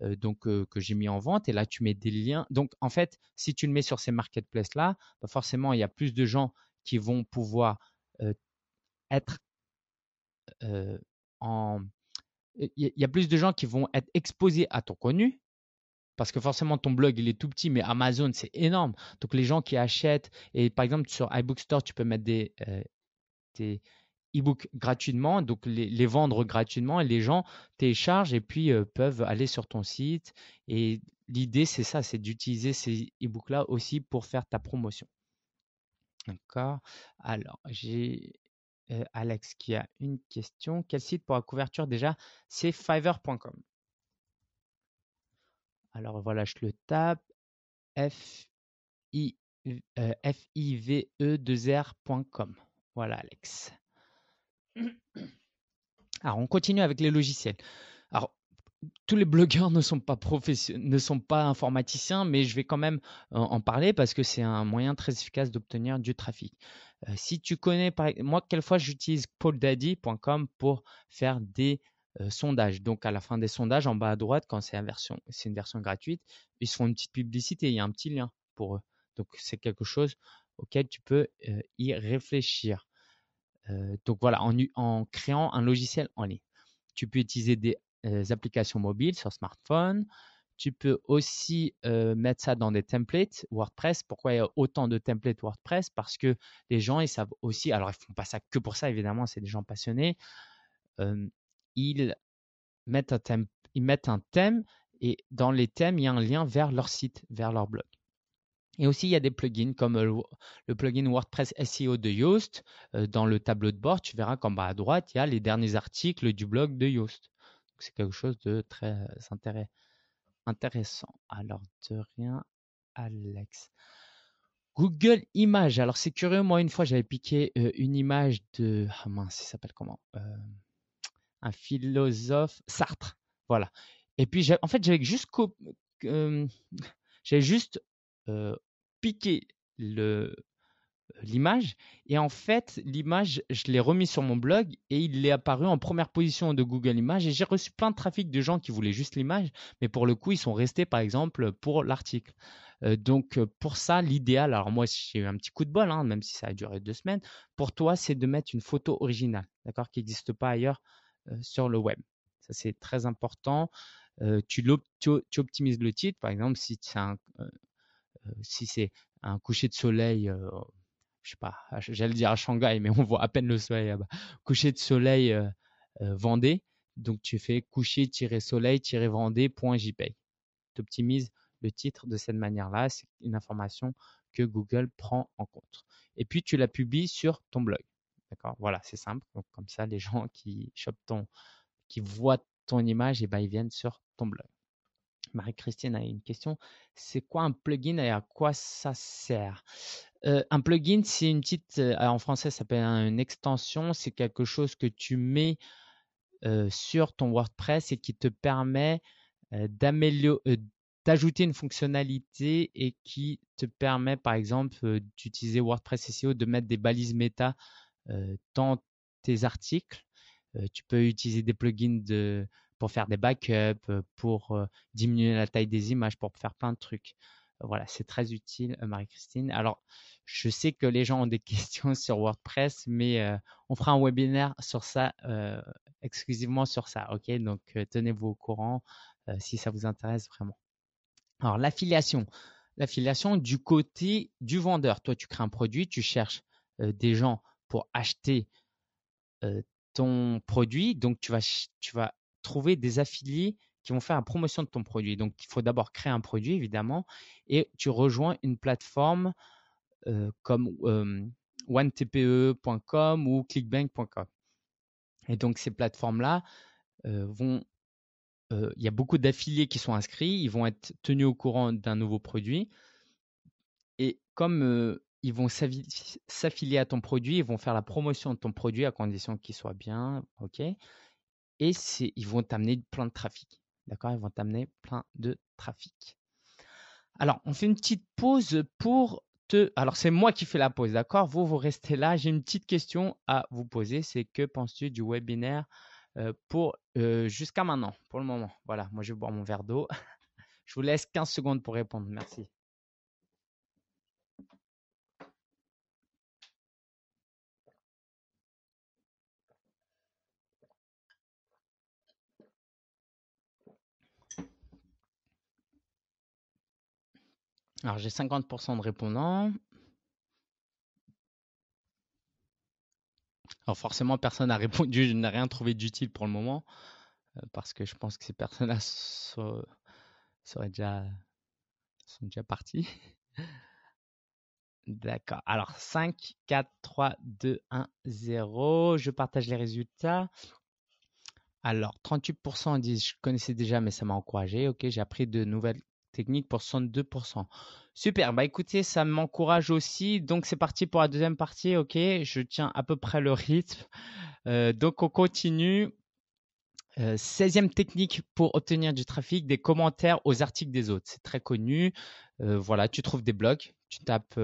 euh, donc euh, que j'ai mis en vente. Et là, tu mets des liens. Donc, en fait, si tu le mets sur ces marketplaces-là, bah, forcément, il y a plus de gens qui vont pouvoir euh, être en. Il y a plus de gens qui vont être exposés à ton contenu, parce que forcément ton blog il est tout petit, mais Amazon c'est énorme. Donc les gens qui achètent et par exemple sur iBookstore tu peux mettre des, des, e-book gratuitement, donc les, vendre gratuitement et les gens téléchargent et puis euh, peuvent aller sur ton site. Et l'idée, c'est ça, c'est d'utiliser ces e-books-là aussi pour faire ta promotion. D'accord. Alors, j'ai euh, Alex qui a une question. Quel site pour la couverture déjà? C'est fiverr.com. Alors voilà, je le tape. F I, euh, F I V E 2 R.com. Voilà, Alex. Alors, on continue avec les logiciels. Alors, tous les blogueurs ne sont pas informaticiens, mais je vais quand même en parler parce que c'est un moyen très efficace d'obtenir du trafic. Euh, si tu connais, par... moi, quelquefois, j'utilise pauldaddy.com pour faire des euh, sondages. Donc, à la fin des sondages, en bas à droite, quand c'est une version, gratuite, ils font une petite publicité, il y a un petit lien pour eux. Donc, c'est quelque chose auquel tu peux y réfléchir. Euh, donc voilà, en, créant un logiciel en ligne. Tu peux utiliser des euh, applications mobiles sur smartphone. Tu peux aussi euh, mettre ça dans des templates WordPress. Pourquoi il y a autant de templates WordPress? Parce que les gens, ils savent aussi, alors ils font pas ça que pour ça, évidemment, c'est des gens passionnés. Ils, mettent un thème, et dans les thèmes, il y a un lien vers leur site, vers leur blog. Et aussi, il y a des plugins comme le, plugin WordPress SEO de Yoast. Euh, dans le tableau de bord, tu verras qu'en bas à droite, il y a les derniers articles du blog de Yoast. C'est quelque chose de très intéressant. intéressant. Alors, de rien, Alex. Google Images. Alors, c'est curieux. Moi, une fois, j'avais piqué une image de. Ah mince, il s'appelle comment? Un philosophe. Sartre. Voilà. Et puis, en fait, j'avais juste, j'avais juste piqué le, l'image. Et en fait, l'image, je l'ai remis sur mon blog et il est apparu en première position de Google Images. Et j'ai reçu plein de trafic de gens qui voulaient juste l'image, mais pour le coup, ils sont restés, par exemple, pour l'article. Euh, donc, euh, pour ça, l'idéal, alors moi, j'ai eu un petit coup de bol, hein, même si ça a duré deux semaines. Pour toi, c'est de mettre une photo originale, d'accord, qui n'existe pas ailleurs euh, sur le web. Ça, c'est très important. tu, tu, optimises le titre, par exemple, si c'est un, c'est un coucher de soleil je sais pas, j'allais dire à Shanghai, mais on voit à peine le soleil là-bas. Coucher de soleil euh, euh, Vendée. Donc tu fais coucher-soleil-vendée.jpay. Tu optimises le titre de cette manière-là. C'est une information que Google prend en compte. Et puis tu la publies sur ton blog. D'accord Voilà, c'est simple. Comme ça, les gens qui ton, qui voient ton image, et eh ben, ils viennent sur ton blog. Marie-Christine a une question. C'est quoi un plugin et à quoi ça sert? Euh, un plugin, c'est une petite, euh, en français, ça s'appelle une extension. C'est quelque chose que tu mets euh, sur ton WordPress et qui te permet d'ajouter une fonctionnalité et qui te permet, par exemple, d'utiliser WordPress SEO, de mettre des balises méta dans tes articles. tu peux utiliser des plugins pour faire des backups, pour diminuer la taille des images, pour faire plein de trucs. Voilà, c'est très utile, Marie-Christine. Alors, je sais que les gens ont des questions sur WordPress, mais euh, on fera un webinaire sur ça, euh, exclusivement sur ça. OK? Donc, euh, tenez-vous au courant si ça vous intéresse vraiment. Alors, l'affiliation. L'affiliation du côté du vendeur. Toi, tu crées un produit, tu cherches des gens pour acheter ton produit. Donc, tu vas, tu vas trouver des affiliés qui vont faire la promotion de ton produit. Donc, il faut d'abord créer un produit, évidemment, et tu rejoins une plateforme comme onetpe.com ou clickbank.com. Et donc ces plateformes-là vont, il y a beaucoup d'affiliés qui sont inscrits, ils vont être tenus au courant d'un nouveau produit. Et comme ils vont s'affilier à ton produit, ils vont faire la promotion de ton produit à condition qu'il soit bien, ok? Et ils vont t'amener plein de trafic, d'accord? Ils vont t'amener plein de trafic. Alors, on fait une petite pause pour alors, c'est moi qui fais la pause, d'accord? Vous, vous restez là. J'ai une petite question à vous poser. C'est que penses-tu du webinaire euh, pour euh, jusqu'à maintenant, pour le moment? Voilà, moi, je vais boire mon verre d'eau. je vous laisse 15 secondes pour répondre. Merci. Alors j'ai 50% de répondants. Alors forcément, personne n'a répondu, je n'ai rien trouvé d'utile pour le moment, euh, parce que je pense que ces personnes-là sont, déjà, sont déjà parties. D'accord. Alors 5, 4, 3, 2, 1, 0. Je partage les résultats. Alors 38% disent je connaissais déjà mais ça m'a encouragé. Ok, j'ai appris de nouvelles technique pour 62%. Super, bah écoutez, ça m'encourage aussi. Donc c'est parti pour la deuxième partie, ok? Je tiens à peu près le rythme. Euh, donc on continue. 16e euh, technique pour obtenir du trafic, des commentaires aux articles des autres. C'est très connu. Euh, voilà, tu trouves des blogs, tu tapes,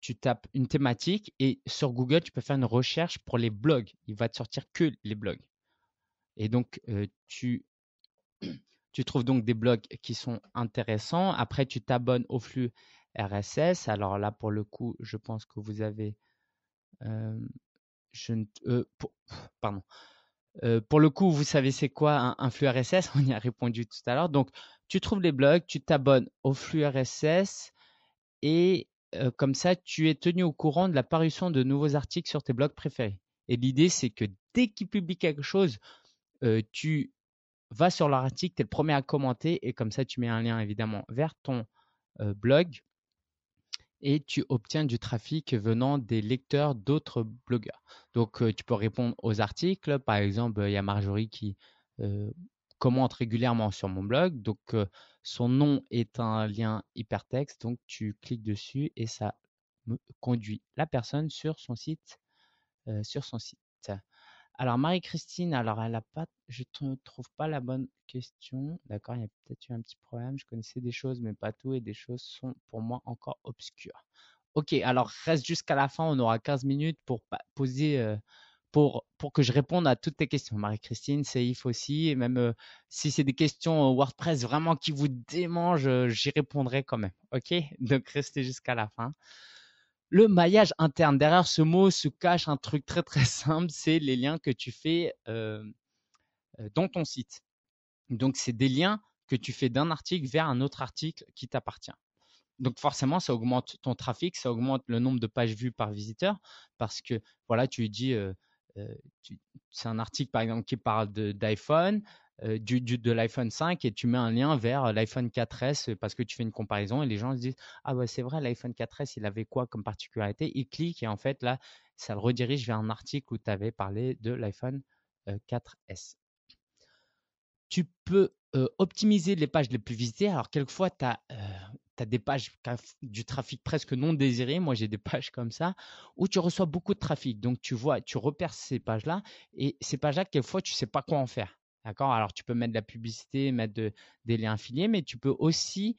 tu tapes une thématique et sur Google, tu peux faire une recherche pour les blogs. Il va te sortir que les blogs. Et donc, tu tu trouves donc des blogs qui sont intéressants. Après, tu t'abonnes au flux RSS. Alors là, pour le coup, je pense que vous avez... Euh, je euh, pour, pardon. Euh, pour le coup, vous savez c'est quoi un, flux RSS On y a répondu tout à l'heure. Donc, tu trouves les blogs, tu t'abonnes au flux RSS et comme ça, tu es tenu au courant de la parution de nouveaux articles sur tes blogs préférés. Et l'idée, c'est que dès qu'ils publient quelque chose, tu va sur l'article, tu es le premier à commenter et comme ça, tu mets un lien évidemment vers ton euh, blog et tu obtiens du trafic venant des lecteurs d'autres blogueurs. Donc, euh, tu peux répondre aux articles. Par exemple, il y a Marjorie qui, euh, commente régulièrement sur mon blog. Donc, son nom est un lien hypertexte. Donc, tu cliques dessus et ça conduit la personne sur son site. Alors, Marie-Christine, alors elle a pas, je ne trouve pas la bonne question. D'accord, il y a peut-être eu un petit problème. Je connaissais des choses, mais pas tout, et des choses sont pour moi encore obscures. Ok, alors reste jusqu'à la fin. On aura 15 minutes pour poser, pour, pour que je réponde à toutes tes questions. Marie-Christine, Seif aussi, et même si c'est des questions WordPress vraiment qui vous démangent, j'y répondrai quand même. Ok, donc restez jusqu'à la fin. Le maillage interne. Derrière ce mot se cache un truc très très simple, c'est les liens que tu fais dans ton site. Donc c'est des liens que tu fais d'un article vers un autre article qui t'appartient. Donc forcément, ça augmente ton trafic, ça augmente le nombre de pages vues par visiteur parce que voilà, tu dis, c'est un article par exemple qui parle d'iPhone, du, de l'iPhone 5 et tu mets un lien vers l'iPhone 4S parce que tu fais une comparaison et les gens se disent ah ouais c'est vrai l'iPhone 4S il avait quoi comme particularité? Ils cliquent et en fait là ça le redirige vers un article où tu avais parlé de l'iPhone 4S tu peux optimiser les pages les plus visitées alors quelquefois tu as des pages du trafic presque non désiré. Moi, j'ai des pages comme ça où tu reçois beaucoup de trafic. Donc, tu vois, tu repères ces pages-là et ces pages-là, quelquefois, tu sais pas quoi en faire. D'accord? Alors, tu peux mettre de la publicité, mettre des liens affiliés, mais tu peux aussi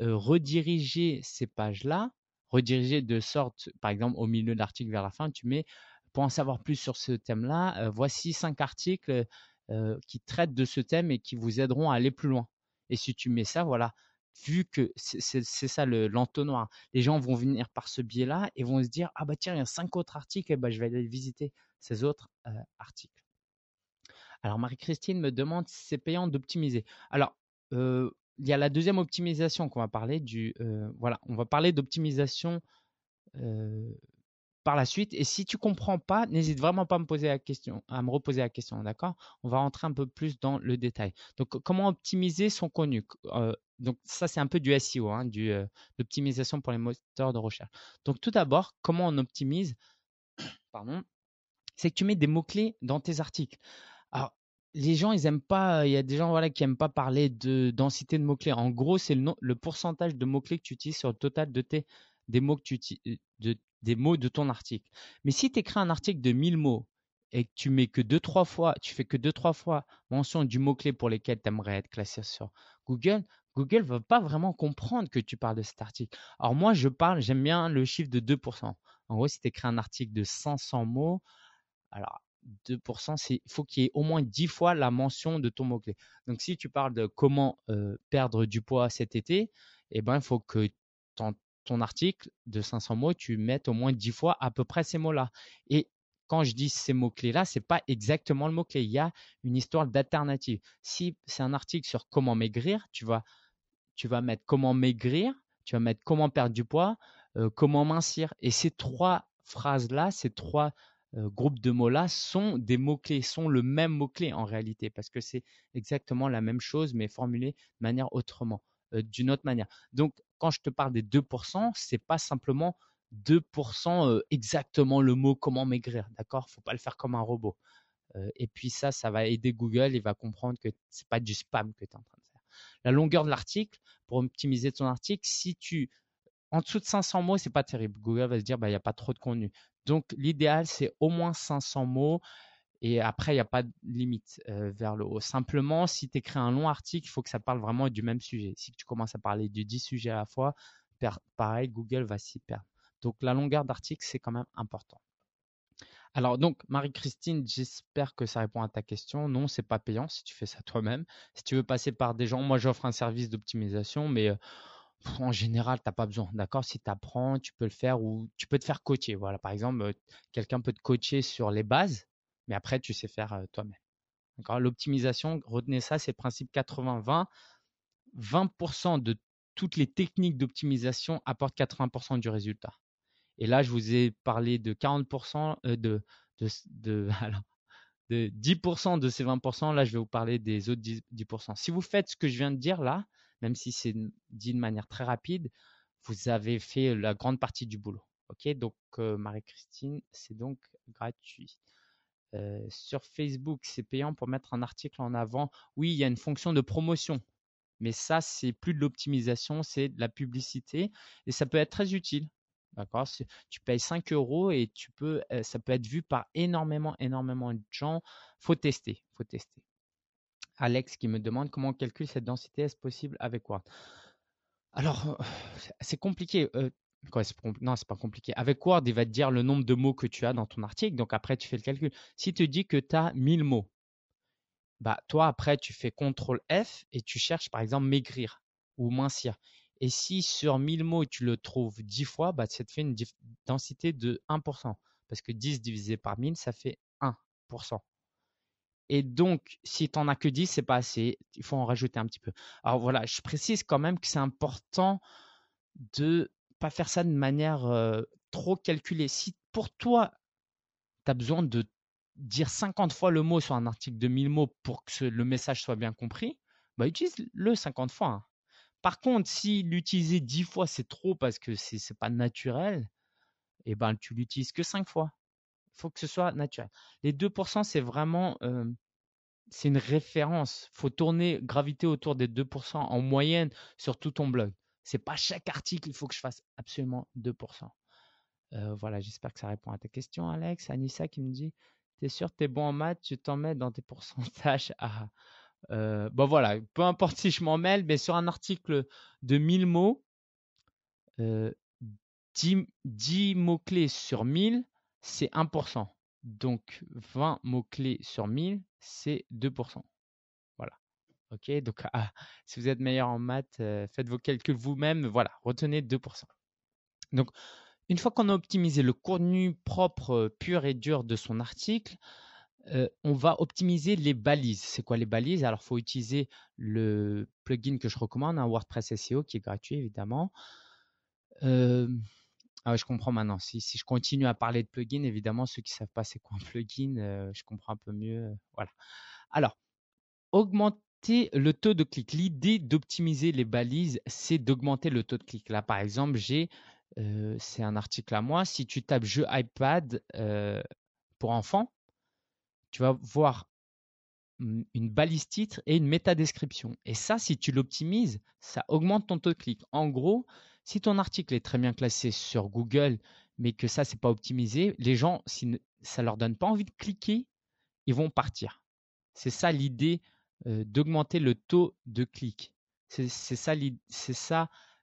rediriger ces pages-là, rediriger de sorte, par exemple, au milieu de l'article vers la fin, tu mets, pour en savoir plus sur ce thème-là, voici cinq articles qui traitent de ce thème et qui vous aideront à aller plus loin. Et si tu mets ça, voilà, vu que c'est ça l'entonnoir. les gens vont venir par ce biais-là et vont se dire ah bah tiens il y a cinq autres articles, et bah, je vais aller visiter ces autres articles. Alors Marie-Christine me demande si c'est payant d'optimiser. Alors il y a la deuxième optimisation qu'on va parler du voilà on va parler d'optimisation par la suite. Et si tu comprends pas, n'hésite vraiment pas à me poser la question, à me reposer la question, d'accord? On va rentrer un peu plus dans le détail. Donc, comment optimiser son contenu? Donc, ça, c'est un peu du SEO, hein, du l'optimisation pour les moteurs de recherche. Donc, tout d'abord, comment on optimise Pardon. C'est que tu mets des mots clés dans tes articles. Alors, les gens, ils aiment pas. Il y a des gens voilà qui aiment pas parler de densité de mots clés. En gros, c'est le, le pourcentage de mots clés que tu utilises sur le total de tes des mots que tu de, des mots de ton article. Mais si tu écris un article de 1000 mots et que tu mets que deux trois fois, tu fais que deux trois fois mention du mot clé pour lequel tu aimerais être classé sur Google, Google va pas vraiment comprendre que tu parles de cet article. Alors moi, je parle, j'aime bien le chiffre de 2%. En gros, si tu écris un article de 500 mots, alors 2%, c'est il faut qu'il y ait au moins 10 fois la mention de ton mot-clé. Donc si tu parles de comment euh, perdre du poids cet été, eh ben il faut que ton, ton article de 500 mots, tu mettes au moins 10 fois à peu près ces mots-là. Et quand je dis ces mots-clés-là, ce n'est pas exactement le mot-clé. Il y a une histoire d'alternative. Si c'est un article sur comment maigrir, tu vas, tu vas mettre comment maigrir, tu vas mettre comment perdre du poids, euh, comment mincir. Et ces trois phrases-là, ces trois groupes de mots-là sont des mots-clés, sont le même mot-clé en réalité, parce que c'est exactement la même chose, mais formulé de manière autrement, euh, d'une autre manière. Donc, quand je te parle des 2%, c'est pas simplement 2% exactement le mot comment maigrir, d'accord? Faut pas le faire comme un robot. et puis ça, ça va aider Google, il va comprendre que c'est pas du spam que tu es en train de faire. La longueur de l'article, pour optimiser ton article, si tu en dessous de 500 mots, c'est pas terrible. Google va se dire bah il y a pas trop de contenu. Donc l'idéal c'est au moins 500 mots et après il n'y a pas de limite vers le haut. Simplement si tu écris un long article, il faut que ça parle vraiment du même sujet. Si tu commences à parler de 10 sujets à la fois, pareil Google va s'y perdre. Donc la longueur d'article c'est quand même important. Alors donc Marie-Christine, j'espère que ça répond à ta question. Non, c'est pas payant si tu fais ça toi-même. Si tu veux passer par des gens, moi j'offre un service d'optimisation, mais en général, tu n'as pas besoin. D'accord? Si tu apprends, tu peux le faire ou tu peux te faire coacher. Voilà, par exemple, quelqu'un peut te coacher sur les bases, mais après, tu sais faire toi-même. D'accord? L'optimisation, retenez ça, c'est le principe 80-20. 20%, de toutes les techniques d'optimisation apportent 80% du résultat. Et là, je vous ai parlé de 40%, de, de, de, de 10% de ces 20%. Là, je vais vous parler des autres 10%. Si vous faites ce que je viens de dire là, même si c'est dit de manière très rapide, vous avez fait la grande partie du boulot. Ok, donc Marie-Christine, c'est donc gratuit. Euh, sur Facebook, c'est payant pour mettre un article en avant. Oui, il y a une fonction de promotion, mais ça, c'est plus de l'optimisation, c'est de la publicité et ça peut être très utile. D'accord? Tu payes 5 euros et tu peux, euh, ça peut être vu par énormément, énormément de gens. Faut tester, faut tester. Alex qui me demande comment on calcule cette densité, est-ce possible avec Word? Alors, euh, c'est compliqué. Quoi, non, c'est pas compliqué. Avec Word, il va te dire le nombre de mots que tu as dans ton article. Donc après, tu fais le calcul. Si tu dis que tu as 1000 mots, bah toi après tu fais CTRL F et tu cherches par exemple maigrir ou mincir. Et si sur 1000 mots tu le trouves 10 fois, bah ça te fait une densité de 1%. Parce que 10 divisé par 1000, ça fait 1%. Et donc, si tu n'en as que 10, c'est pas assez. Il faut en rajouter un petit peu. Alors voilà, je précise quand même que c'est important de pas faire ça de manière trop calculée. Si pour toi, tu as besoin de dire 50 fois le mot sur un article de 1000 mots pour que le message soit bien compris, bah utilise-le 50 fois. Hein. Par contre, si l'utiliser 10 fois c'est trop parce que c'est n'est pas naturel, et eh ben tu l'utilises que 5 fois. Il faut que ce soit naturel. Les 2%, c'est vraiment c'est une référence. Il faut tourner, graviter autour des 2% en moyenne sur tout ton blog. C'est pas chaque article, il faut que je fasse absolument 2%. Euh, voilà, j'espère que ça répond à ta question, Alex. Anissa qui me dit T'es sûr que t'es bon en maths Tu t'en mets dans tes pourcentages ah, euh, Bon, voilà, peu importe si je m'en mêle, mais sur un article de 1000 mots, 10, euh, mots-clés sur 1000, c'est 1%. Donc 20 mots-clés sur 1000, c'est 2%. Ok, donc ah, si vous êtes meilleur en maths, euh, faites vos calculs vous-même. Voilà, retenez 2%. Donc, une fois qu'on a optimisé le contenu propre, euh, pur et dur de son article, euh, on va optimiser les balises. C'est quoi les balises? Alors, il faut utiliser le plugin que je recommande, un WordPress SEO qui est gratuit évidemment. Ah, je comprends maintenant. Si, je continue à parler de plugin, évidemment, ceux qui savent pas c'est quoi un plugin, je comprends un peu mieux. voilà. Alors, augmente le taux de clic. L'idée d'optimiser les balises, c'est d'augmenter le taux de clic. Là, par exemple, j'ai, euh, c'est un article à moi. Si tu tapes jeu iPad euh, pour enfants, tu vas voir une balise titre et une méta description. Et ça, si tu l'optimises, ça augmente ton taux de clic. En gros, si ton article est très bien classé sur Google, mais que ça, c'est pas optimisé, les gens, si ça leur donne pas envie de cliquer, ils vont partir. C'est ça l'idée d'augmenter le taux de clic. C'est ça,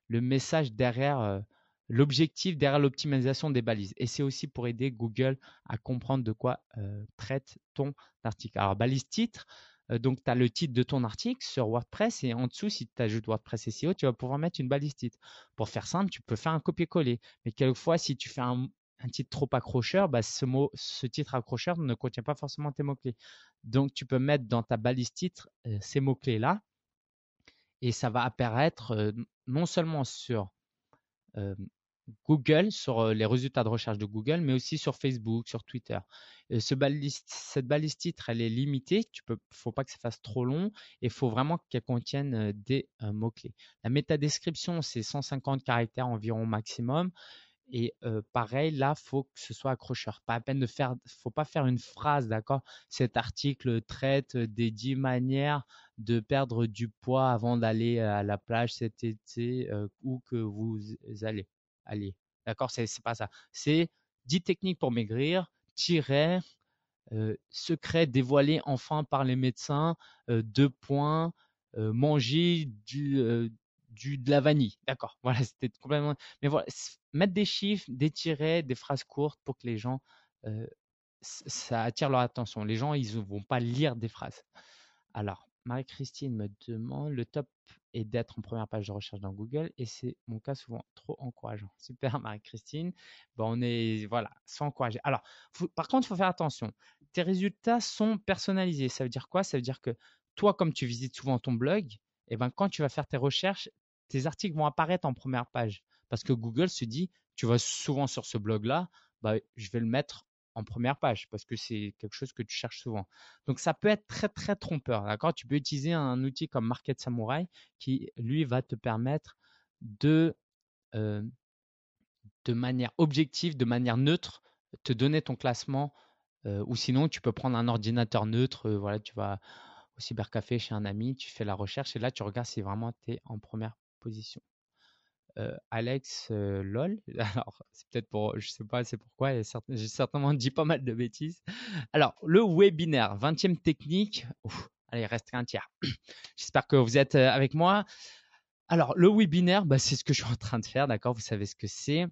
le message derrière, l'objectif derrière l'optimisation des balises. Et c'est aussi pour aider Google à comprendre de quoi traite ton article. Alors, balise titre, donc tu as le titre de ton article sur WordPress et en dessous, si tu ajoutes WordPress SEO, tu vas pouvoir mettre une balise titre. Pour faire simple, tu peux faire un copier-coller. Mais quelquefois, si tu fais un, titre trop accrocheur, bah, ce, mot, ce titre accrocheur ne contient pas forcément tes mots-clés. Donc, tu peux mettre dans ta balise titre ces mots-clés-là et ça va apparaître non seulement sur Google, sur les résultats de recherche de Google, mais aussi sur Facebook, sur Twitter. Cette balise titre, elle est limitée. Il ne faut pas que ça fasse trop long et il faut vraiment qu'elle contienne des mots-clés. La métadescription, c'est 150 caractères environ maximum. Et pareil, là, faut que ce soit accrocheur. Pas à peine de faire, faut pas faire une phrase, d'accord? Cet article traite des dix manières de perdre du poids avant d'aller à la plage cet été où que vous allez. Allez, d'accord C'est pas ça. C'est dix techniques pour maigrir. Tiret, secret dévoilé enfin par les médecins. deux points. manger du du, de la vanille. D'accord. Voilà, c'était complètement. Mais voilà, mettre des chiffres, des tirets, des phrases courtes pour que les gens, euh, ça attire leur attention. Les gens, ils ne vont pas lire des phrases. Alors, Marie-Christine me demande le top est d'être en première page de recherche dans Google et c'est mon cas souvent trop encourageant. Super Marie-Christine. Bon, on est voilà, sans encourager. Alors, par contre, il faut faire attention. Tes résultats sont personnalisés. Ça veut dire quoi? Ça veut dire que toi, comme tu visites souvent ton blog, eh ben, quand tu vas faire tes recherches, tes articles vont apparaître en première page. Parce que Google se dit, tu vas souvent sur ce blog-là, bah, je vais le mettre en première page parce que c'est quelque chose que tu cherches souvent. Donc ça peut être très très trompeur, d'accord? Tu peux utiliser un outil comme Market Samurai qui lui va te permettre de euh, de manière objective, de manière neutre, te donner ton classement ou sinon, tu peux prendre un ordinateur neutre. voilà, tu vas au cybercafé chez un ami, tu fais la recherche et là, tu regardes si vraiment tu es en première position. Alex LOL. Alors, c'est peut-être pour, je sais pas, c'est pourquoi, j'ai certainement dit pas mal de bêtises. Alors, le webinaire, 20e technique. allez, il reste un tiers. J'espère que vous êtes avec moi. Alors, le webinaire, bah, c'est ce que je suis en train de faire, d'accord Vous savez ce que c'est.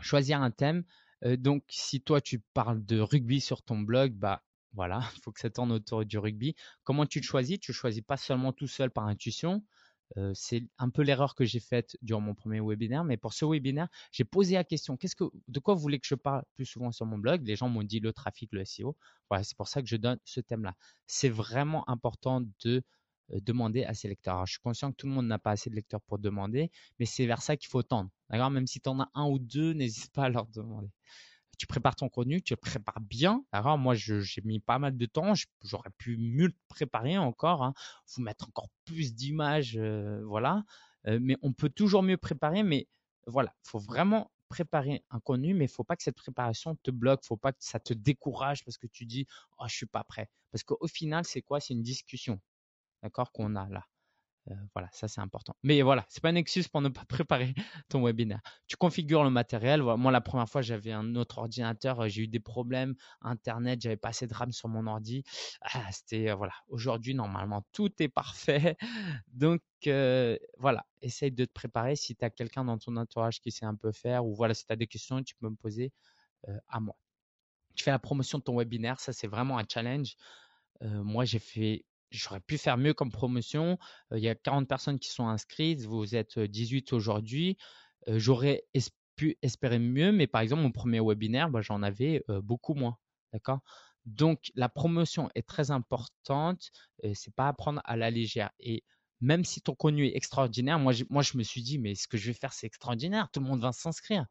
Choisir un thème. donc, si toi, tu parles de rugby sur ton blog, bah, voilà, il faut que ça tourne autour du rugby. Comment tu le choisis? Tu ne choisis pas seulement tout seul par intuition, c'est un peu l'erreur que j'ai faite durant mon premier webinaire, mais pour ce webinaire, j'ai posé la question qu'est-ce que, de quoi vous voulez que je parle plus souvent sur mon blog? Les gens m'ont dit le trafic, le SEO. Voilà, c'est pour ça que je donne ce thème-là. C'est vraiment important de demander à ses lecteurs. je suis conscient que tout le monde n'a pas assez de lecteurs pour demander, mais c'est vers ça qu'il faut tendre. D'accord? Même si tu en as un ou deux, n'hésite pas à leur demander tu prépares ton contenu, tu le prépares bien. Alors moi, j'ai mis pas mal de temps. J'aurais pu mieux le préparer encore, hein. vous mettre encore plus d'images, euh, voilà. Euh, mais on peut toujours mieux préparer. Mais voilà, il faut vraiment préparer un contenu, mais faut pas que cette préparation te bloque, faut pas que ça te décourage parce que tu dis oh je suis pas prêt. Parce qu'au final, c'est quoi? C'est une discussion, d'accord, qu'on a là. Euh, voilà, ça c'est important. Mais voilà, c'est pas une excuse pour ne pas préparer ton webinaire. Tu configures le matériel. Moi, la première fois, j'avais un autre ordinateur, euh, j'ai eu des problèmes, Internet, j'avais pas assez de RAM sur mon ordi. Ah, c'était euh, voilà. Aujourd'hui, normalement, tout est parfait. Donc voilà, essaye de te préparer. Si tu as quelqu'un dans ton entourage qui sait un peu faire, ou voilà, si tu as des questions, tu peux me poser à moi. Tu fais la promotion de ton webinaire, ça c'est vraiment un challenge. moi, j'ai fait j'aurais pu faire mieux comme promotion. il y a 40 personnes qui sont inscrites, vous êtes 18 aujourd'hui. j'aurais pu espérer mieux, mais par exemple, mon premier webinaire, bah, j'en avais beaucoup moins. D'accord? Donc, la promotion est très importante. c'est pas à prendre à la légère. Et même si ton contenu est extraordinaire, moi moi, je me suis dit, mais ce que je vais faire, c'est extraordinaire. Tout le monde va s'inscrire.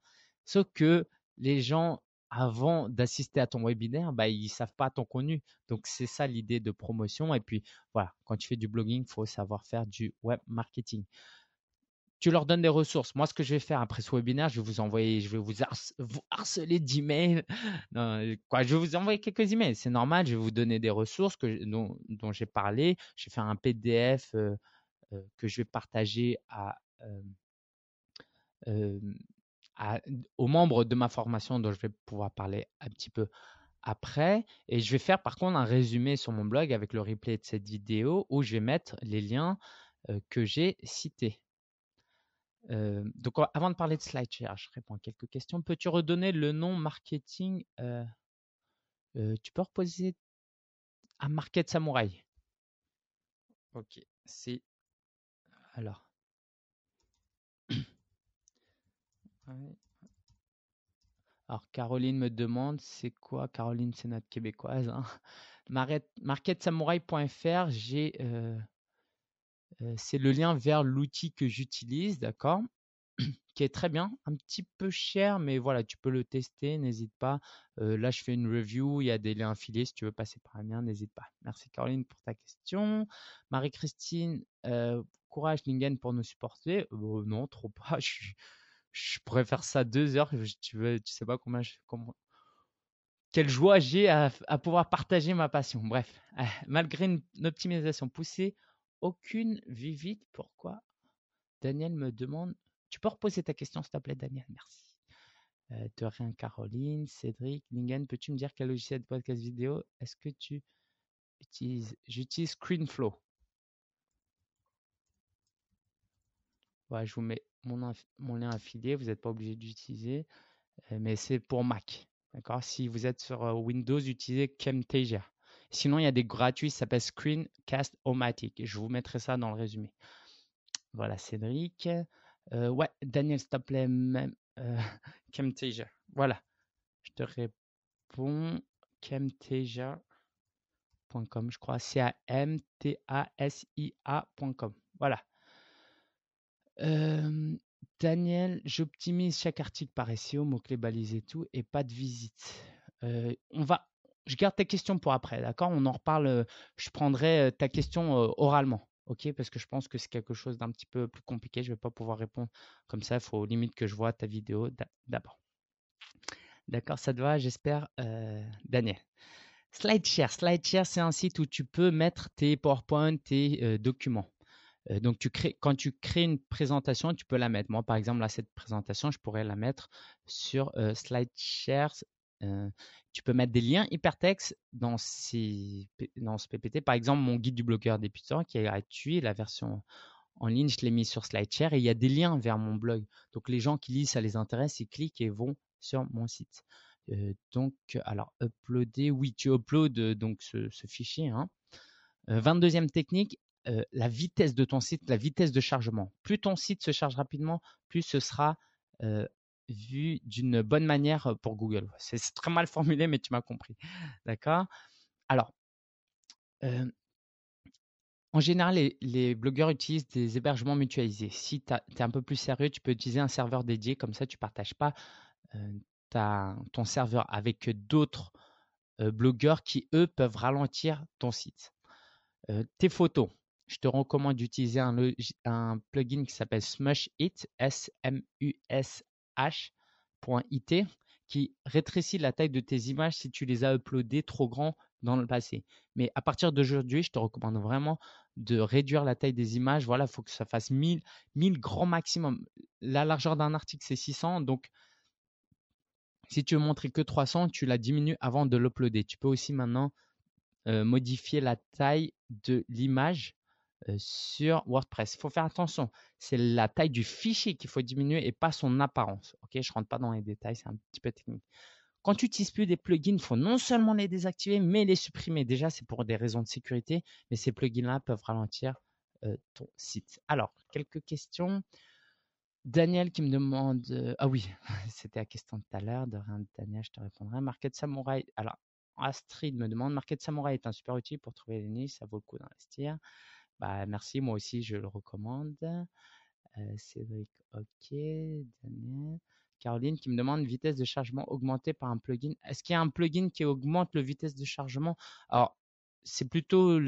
Sauf que les gens avant d'assister à ton webinaire, bah, ils ne savent pas ton contenu. Donc, c'est ça l'idée de promotion. Et puis, voilà, quand tu fais du blogging, il faut savoir faire du web marketing. Tu leur donnes des ressources. Moi, ce que je vais faire après ce webinaire, je vais vous envoyer, je vais vous, harceler d'emails. quoi, je vais vous envoyer quelques emails. C'est normal. Je vais vous donner des ressources que, dont, j'ai parlé. Je vais faire un PDF euh, euh, que je vais partager à, euh, aux membres de ma formation dont je vais pouvoir parler un petit peu après. Et je vais faire par contre un résumé sur mon blog avec le replay de cette vidéo où je vais mettre les liens que j'ai cités. donc avant de parler de SlideShare, je réponds à quelques questions. Peux-tu redonner le nom marketing Tu peux reposer à Market Samurai. Ok, c'est alors alors, Caroline me demande, c'est quoi Caroline, notre québécoise. Hein? Marketsamurai.fr, j'ai, euh, euh, c'est le lien vers l'outil que j'utilise, d'accord? Qui est très bien, un petit peu cher, mais voilà, tu peux le tester, n'hésite pas. Euh, là, je fais une review, il y a des liens affiliés. Si tu veux passer par un lien, n'hésite pas. Merci Caroline pour ta question. Marie-Christine, courage Lingen pour nous supporter. non, trop pas. je pourrais faire ça deux heures. Tu veux, sais pas combien, quelle joie j'ai à, pouvoir partager ma passion. Bref, malgré une, optimisation poussée, aucune vie vite. Pourquoi? Daniel me demande. Tu peux reposer ta question, s'il te plaît, Daniel? Merci. Euh, de rien, Caroline, Cédric, Lingen, peux-tu me dire quel logiciel de podcast vidéo est-ce que tu utilises? J'utilise ScreenFlow. Je vous mets mon, lien affilié, vous n'êtes pas obligé d'utiliser, euh, mais c'est pour Mac. D'accord? Si vous êtes sur euh, Windows, utilisez Camtasia. Sinon, il y a des gratuits, ça s'appelle Screencast-O-Matic. Je vous mettrai ça dans le résumé. Voilà, Cédric. Euh, ouais, Daniel, s'il te plaît, même Camtasia. Voilà, je te réponds. Camtasia.com, je crois. C-A-M-T-A-S-I-A.com. Voilà. Daniel, j'optimise chaque article par SEO, mots-clés balisés tout, et pas de visite. on va, je garde ta question pour après, d'accord? On en reparle. Je prendrai ta question oralement, ok? Parce que je pense que c'est quelque chose d'un petit peu plus compliqué. Je ne vais pas pouvoir répondre comme ça. Il faut limite que je vois ta vidéo d'abord. D'accord, ça te va, j'espère, Daniel. SlideShare. SlideShare, c'est un site où tu peux mettre tes PowerPoint, tes documents. Euh, donc, tu crées, quand tu crées une présentation, tu peux la mettre. Moi, par exemple, là, cette présentation, je pourrais la mettre sur SlideShare. tu peux mettre des liens hypertextes dans, dans ce PPT. Par exemple, mon guide du blogueur débutant qui est gratuit, la version en ligne, je l'ai mis sur SlideShare et il y a des liens vers mon blog. Donc les gens qui lisent, ça les intéresse, ils cliquent et vont sur mon site. Euh, donc, alors, uploader, oui, tu uploads euh, donc ce, fichier. Hein. 22e euh, la vitesse de ton site, la vitesse de chargement. Plus ton site se charge rapidement, plus ce sera vu d'une bonne manière pour Google. C'est très mal formulé, mais tu m'as compris. D'accord? Alors, en général, les, blogueurs utilisent des hébergements mutualisés. Si tu es un peu plus sérieux, tu peux utiliser un serveur dédié, comme ça tu ne partages pas ton serveur avec d'autres blogueurs qui, eux, peuvent ralentir ton site. tes photos, je te recommande d'utiliser un, plugin qui s'appelle SmushIt, S-M-U-S-H.it, qui rétrécit la taille de tes images si tu les as uploadées trop grands dans le passé. Mais à partir d'aujourd'hui, je te recommande vraiment de réduire la taille des images. Voilà, il faut que ça fasse 1000, 1000 grand maximum. La largeur d'un article, c'est 600. Donc, si tu veux montrer que 300, tu la diminues avant de l'uploader. Tu peux aussi maintenant modifier la taille de l'image sur WordPress. Il faut faire attention, c'est la taille du fichier qu'il faut diminuer et pas son apparence. Ok, je rentre pas dans les détails, c'est un petit peu technique. Quand tu n'utilises plus des plugins, il faut non seulement les désactiver, mais les supprimer. Déjà, c'est pour des raisons de sécurité, mais ces plugins-là peuvent ralentir ton site. Alors, quelques questions. Daniel qui me demande. Euh, ah oui, c'était la question de tout à l'heure. De rien, Daniel, je te répondrai. Market Samurai. Alors, Astrid me demande Market Samurai est un super outil pour trouver les niches, ça vaut le coup d'investir. Bah, merci, moi aussi, je le recommande. Euh, Cédric, ok. Daniel. Caroline qui me demande vitesse de chargement augmentée par un plugin. Est-ce qu'il y a un plugin qui augmente le vitesse de chargement? Alors, c'est plutôt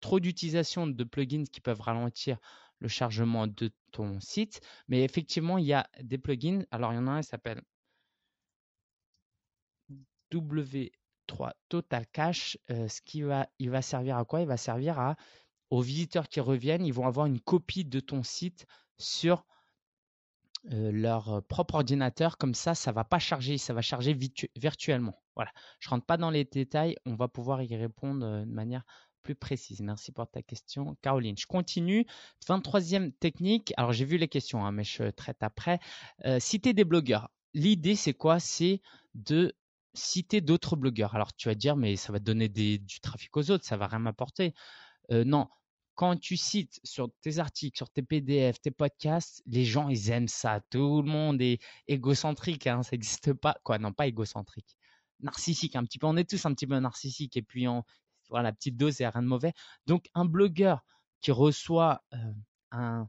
trop d'utilisation de plugins qui peuvent ralentir le chargement de ton site. Mais effectivement, il y a des plugins. Alors, il y en a un qui s'appelle W3 Total Cache. Euh, ce qui va, il va servir à quoi? Il va servir à aux visiteurs qui reviennent, ils vont avoir une copie de ton site sur euh, leur propre ordinateur. Comme ça, ça va pas charger, ça va charger virtuellement. Voilà. Je rentre pas dans les détails. On va pouvoir y répondre euh, de manière plus précise. Merci pour ta question, Caroline. Je continue. 23e technique. Alors, j'ai vu les questions, hein, mais je traite après. Euh, citer des blogueurs. L'idée, c'est quoi? C'est de citer d'autres blogueurs. Alors, tu vas dire, mais ça va donner du trafic aux autres, ça va rien m'apporter. Euh, non, quand tu cites sur tes articles, sur tes PDF, tes podcasts, les gens, ils aiment ça. Tout le monde est égocentrique, hein, ça n'existe pas. Quoi, non, pas égocentrique. Narcissique, un petit peu. On est tous un petit peu narcissiques. Et puis, on, voilà, la petite dose, il rien de mauvais. Donc, un blogueur qui reçoit un,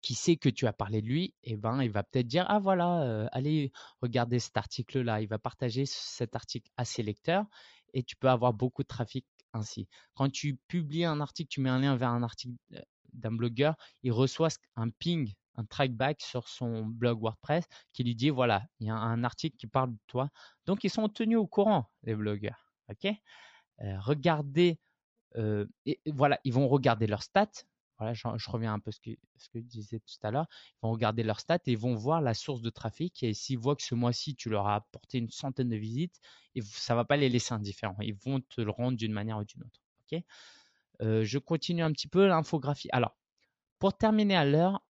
qui sait que tu as parlé de lui, eh ben, il va peut-être dire ah voilà, allez regarder cet article-là. Il va partager cet article à ses lecteurs et tu peux avoir beaucoup de trafic ainsi. Quand tu publies un article, tu mets un lien vers un article d'un blogueur, il reçoit un ping, un trackback sur son blog WordPress qui lui dit voilà, il y a un article qui parle de toi. Donc ils sont tenus au courant les blogueurs. Ok? Euh, regarder, euh, et voilà, ils vont regarder leurs stats. Voilà, je, reviens un peu à ce que, ce que je disais tout à l'heure. Ils vont regarder leurs stats et ils vont voir la source de trafic. Et s'ils voient que ce mois-ci, tu leur as apporté une centaine de visites, et ça ne va pas les laisser indifférents. Ils vont te le rendre d'une manière ou d'une autre. ok? Euh, je continue un petit peu l'infographie. Alors, pour terminer à l'heure,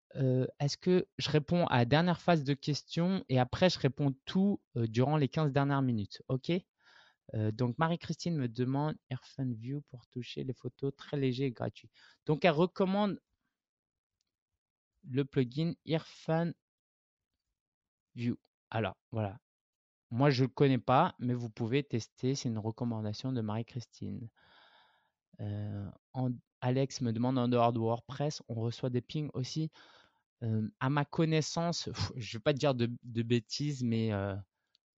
est-ce que je réponds à la dernière phase de questions et après je réponds tout durant les 15 dernières minutes Ok? Donc Marie-Christine me demande Airfun View pour toucher les photos très léger et gratuit. Donc elle recommande le plugin Airfun View. Alors voilà. Moi je ne le connais pas, mais vous pouvez tester. C'est une recommandation de Marie-Christine. Alex me demande en dehors de WordPress, on reçoit des pings aussi. À ma connaissance, je ne vais pas dire de, bêtises, mais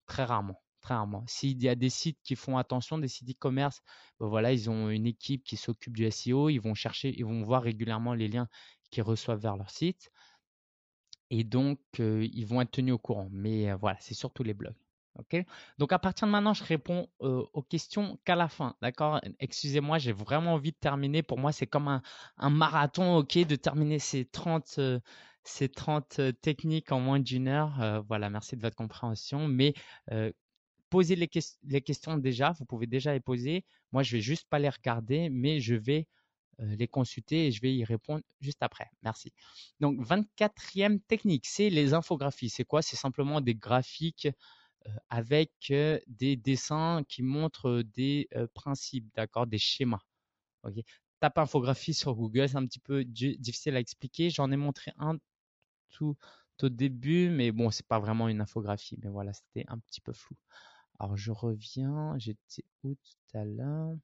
très rarement très rarement. S'il y a des sites qui font attention, des sites e-commerce, ben voilà, ils ont une équipe qui s'occupe du SEO, ils vont chercher, ils vont voir régulièrement les liens qu'ils reçoivent vers leur site. Et donc, ils vont être tenus au courant. Mais voilà, c'est surtout les blogs. Ok? Donc à partir de maintenant, je réponds aux questions qu'à la fin. D'accord? Excusez-moi, j'ai vraiment envie de terminer. Pour moi, c'est comme un, un, marathon. Ok, de terminer ces 30 ces 30 techniques en moins d'une heure. voilà, merci de votre compréhension. Mais posez les, questions déjà. Vous pouvez déjà les poser. Moi, je vais juste pas les regarder, mais je vais les consulter et je vais y répondre juste après. Merci. Donc, 24e technique, c'est les infographies. C'est quoi? C'est simplement des graphiques avec des dessins qui montrent des principes, d'accord, des schémas. Ok? Tape infographie sur Google, c'est un petit peu difficile à expliquer. J'en ai montré un tout au début, mais bon, c'est pas vraiment une infographie, mais voilà, c'était un petit peu flou. Alors je reviens, j'étais où tout à l'heure?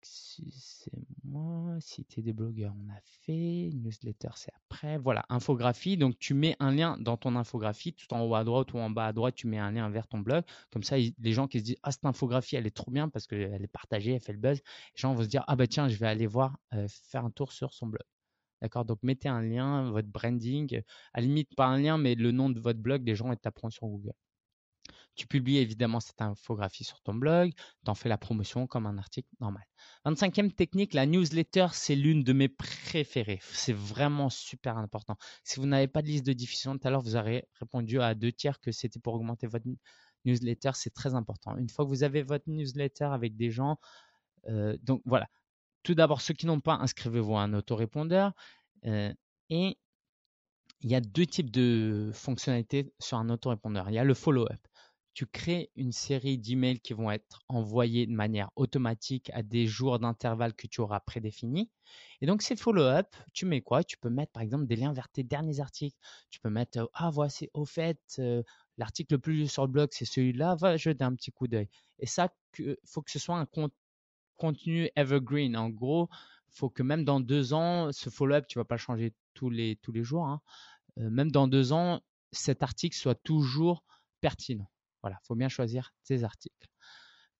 C'est moi, cité des blogueurs, on a fait, newsletter, c'est après. Voilà, infographie. Donc, tu mets un lien dans ton infographie, tout en haut à droite ou en bas à droite, tu mets un lien vers ton blog. Comme ça, les gens qui se disent, ah, cette infographie, elle est trop bien parce qu'elle est partagée, elle fait le buzz. Les gens vont se dire, ah, bah tiens, je vais aller voir, euh, faire un tour sur son blog. D'accord Donc, mettez un lien, votre branding. À la limite, pas un lien, mais le nom de votre blog, les gens taperont sur Google. Tu publies évidemment cette infographie sur ton blog, tu en fais la promotion comme un article normal. 25e technique, la newsletter, c'est l'une de mes préférées. C'est vraiment super important. Si vous n'avez pas de liste de diffusion, tout à l'heure, vous aurez répondu à deux tiers que c'était pour augmenter votre newsletter. C'est très important. Une fois que vous avez votre newsletter avec des gens, euh, donc voilà. Tout d'abord, ceux qui n'ont pas, inscrivez-vous à un autorépondeur. Euh, et il y a deux types de fonctionnalités sur un autorépondeur. Il y a le follow-up tu crées une série d'emails qui vont être envoyés de manière automatique à des jours d'intervalle que tu auras prédéfinis. Et donc, ces follow-up, tu mets quoi? Tu peux mettre par exemple des liens vers tes derniers articles. Tu peux mettre euh, Ah, voici, au fait, euh, l'article le plus lu sur le blog, c'est celui-là, va jeter un petit coup d'œil. Et ça, il faut que ce soit un contenu evergreen. En gros, faut que même dans deux ans, ce follow-up, tu vas pas changer tous les, tous les jours. Hein. Euh, même dans deux ans, cet article soit toujours pertinent. Voilà, il faut bien choisir tes articles.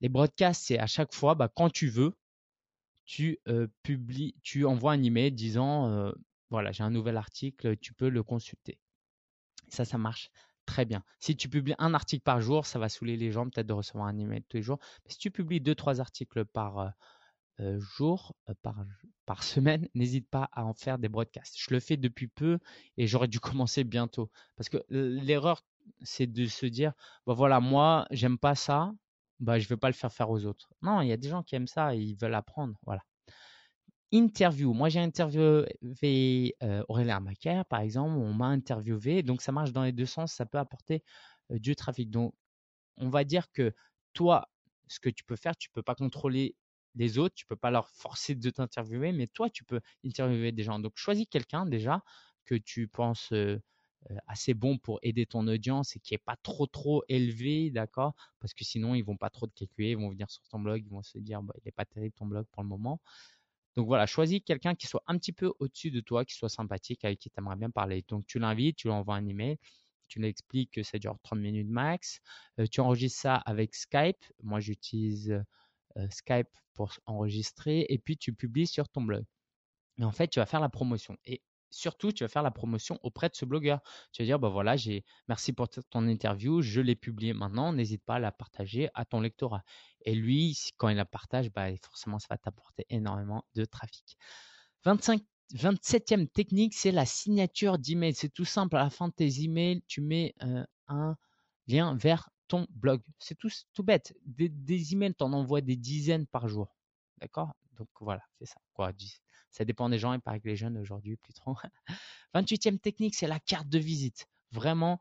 Les broadcasts, c'est à chaque fois, bah, quand tu veux, tu publies, tu envoies un email disant voilà, j'ai un nouvel article, tu peux le consulter. Ça, ça marche très bien. Si tu publies un article par jour, ça va saouler les gens peut-être de recevoir un email tous les jours. Mais si tu publies deux, trois articles par jour, par, par semaine, n'hésite pas à en faire des broadcasts. Je le fais depuis peu et j'aurais dû commencer bientôt. Parce que l'erreur c'est de se dire, bah voilà, moi, j'aime pas ça, bah je vais pas le faire faire aux autres. Non, il y a des gens qui aiment ça et ils veulent apprendre, voilà. Interview. Moi, j'ai interviewé euh, Aurélien Macaire, par exemple, on m'a interviewé, donc ça marche dans les deux sens, ça peut apporter euh, du trafic. Donc, on va dire que toi, ce que tu peux faire, tu peux pas contrôler les autres, tu peux pas leur forcer de t'interviewer, mais toi, tu peux interviewer des gens. Donc, choisis quelqu'un déjà que tu penses euh, euh, assez bon pour aider ton audience et qui est pas trop trop élevé, d'accord? Parce que sinon ils vont pas trop te calculer, ils vont venir sur ton blog, ils vont se dire bah, il est pas terrible ton blog pour le moment. Donc voilà, choisis quelqu'un qui soit un petit peu au-dessus de toi, qui soit sympathique, avec qui tu aimerais bien parler. Donc tu l'invites, tu lui envoies un email, tu lui expliques que ça dure 30 minutes max. Euh, tu enregistres ça avec Skype. Moi j'utilise euh, Skype pour enregistrer et puis tu publies sur ton blog. Et en fait, tu vas faire la promotion. Surtout, tu vas faire la promotion auprès de ce blogueur. Tu vas dire, bah voilà, j'ai merci pour ton interview, je l'ai publié maintenant, n'hésite pas à la partager à ton lectorat. Et lui, quand il la partage, bah, forcément, ça va t'apporter énormément de trafic. 25 27e technique, c'est la signature d'email. C'est tout simple. À la fin de tes emails, tu mets euh, un lien vers ton blog. C'est tout, tout bête. Des, des emails, tu en envoies des dizaines par jour. D'accord? Donc voilà, c'est ça. Quoi, ça dépend des gens, il paraît que les jeunes aujourd'hui, plus trop. 28e technique, c'est la carte de visite. Vraiment,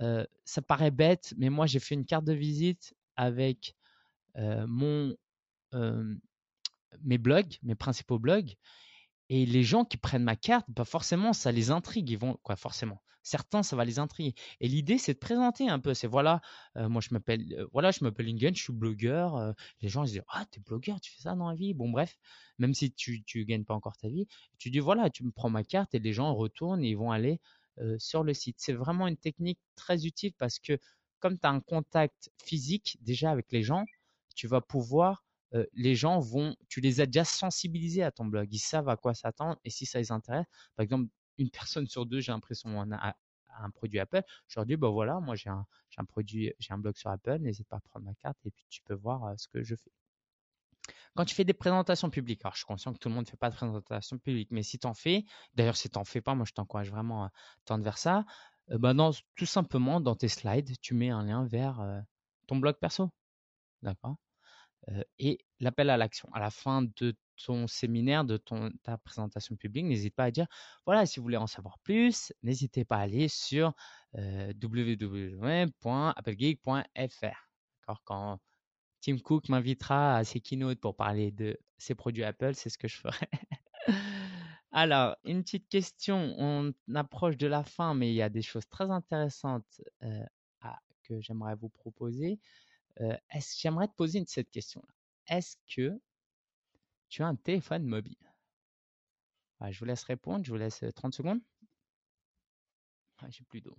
euh, ça paraît bête, mais moi j'ai fait une carte de visite avec euh, mon, euh, mes blogs, mes principaux blogs. Et les gens qui prennent ma carte, bah forcément, ça les intrigue. Ils vont, quoi, forcément. Certains, ça va les intriguer. Et l'idée, c'est de présenter un peu. C'est voilà, euh, moi je m'appelle, euh, voilà, je m'appelle Ingen, je suis blogueur. Euh, les gens ils disent, ah, t'es blogueur, tu fais ça dans la vie? Bon, bref, même si tu, tu gagnes pas encore ta vie, tu dis voilà, tu me prends ma carte et les gens retournent et ils vont aller sur le site. C'est vraiment une technique très utile parce que comme tu as un contact physique déjà avec les gens, tu vas pouvoir les gens vont, tu les as déjà sensibilisés à ton blog, ils savent à quoi s'attendre et si ça les intéresse, par exemple, une personne sur deux, j'ai l'impression, a, un produit Apple. Je leur dis, bah voilà, moi j'ai un, un, produit, j'ai un blog sur Apple, n'hésite pas à prendre ma carte et puis tu peux voir euh, ce que je fais. Quand tu fais des présentations publiques, alors je suis conscient que tout le monde ne fait pas de présentation publique, mais si tu en fais, d'ailleurs si tu n'en fais pas, moi je t'encourage vraiment à tendre vers ça, euh, bah tout simplement dans tes slides, tu mets un lien vers euh, ton blog perso. D'accord? Et l'appel à l'action. À la fin de ton séminaire, de ton, ta présentation publique, n'hésite pas à dire, voilà, si vous voulez en savoir plus, n'hésitez pas à aller sur www.applegeek.fr. D'accord Quand Tim Cook m'invitera à ses keynotes pour parler de ses produits Apple, c'est ce que je ferai. Alors, une petite question. On approche de la fin, mais il y a des choses très intéressantes euh, que j'aimerais vous proposer. Euh, j'aimerais te poser cette question-là. Est-ce que tu as un téléphone mobile? Je vous laisse répondre. Je vous laisse 30 euh, secondes. J'ai plus d'eau.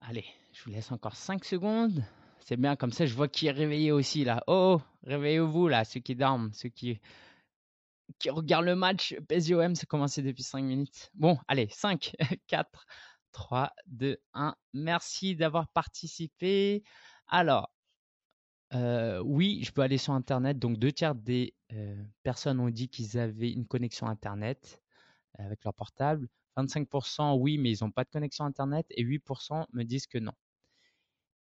Allez, je vous laisse encore 5 secondes. C'est bien, comme ça je vois qui est réveillé aussi là. Oh, réveillez-vous là, ceux qui dorment, ceux qui, qui regardent le match. PSGOM, c'est commencé depuis 5 minutes. Bon, allez, 5, 4, 3, 2, 1. Merci d'avoir participé. Alors, euh, oui, je peux aller sur Internet. Donc, deux tiers des euh, personnes ont dit qu'ils avaient une connexion Internet euh, avec leur portable. 25% oui, mais ils n'ont pas de connexion Internet. Et 8% me disent que non.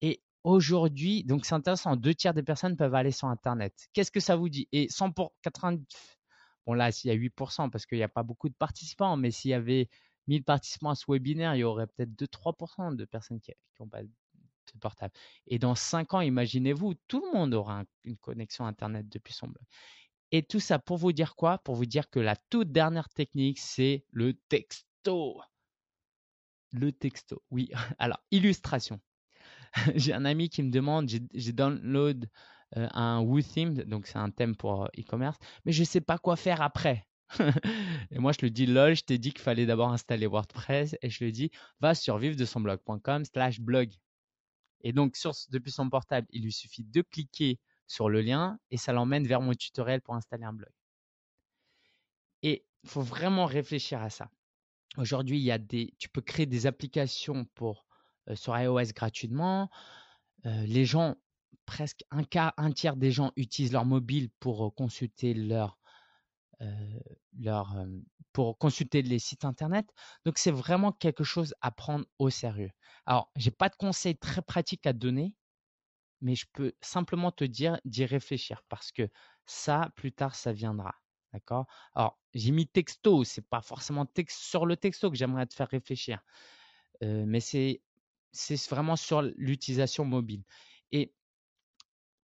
Et aujourd'hui, donc c'est intéressant, deux tiers des personnes peuvent aller sur Internet. Qu'est-ce que ça vous dit? Et 100 pour 90, bon là, s'il y a 8% parce qu'il n'y a pas beaucoup de participants, mais s'il y avait 1000 participants à ce webinaire, il y aurait peut-être 2-3% de personnes qui n'ont pas de portable. Et dans 5 ans, imaginez-vous, tout le monde aura une connexion Internet depuis son blog. Et tout ça pour vous dire quoi? Pour vous dire que la toute dernière technique, c'est le texto. Le texto, oui. Alors, illustration. j'ai un ami qui me demande, j'ai download euh, un Woo Theme, donc c'est un thème pour euh, e-commerce, mais je ne sais pas quoi faire après. et moi, je lui dis, lol, je t'ai dit qu'il fallait d'abord installer WordPress et je lui dis, va sur vive de son blog.com slash blog. Et donc, depuis son portable, il lui suffit de cliquer sur le lien et ça l'emmène vers mon tutoriel pour installer un blog. Et il faut vraiment réfléchir à ça. Aujourd'hui, il y a des, tu peux créer des applications pour euh, sur iOS gratuitement. Euh, les gens, presque un quart, un tiers des gens utilisent leur mobile pour euh, consulter leur, leur pour consulter les sites internet. Donc c'est vraiment quelque chose à prendre au sérieux. Alors, j'ai pas de conseils très pratiques à donner, mais je peux simplement te dire d'y réfléchir parce que ça, plus tard, ça viendra. D'accord? Alors, j'ai mis texto, c'est pas forcément texte sur le texto que j'aimerais te faire réfléchir. mais c'est c'est vraiment sur l'utilisation mobile.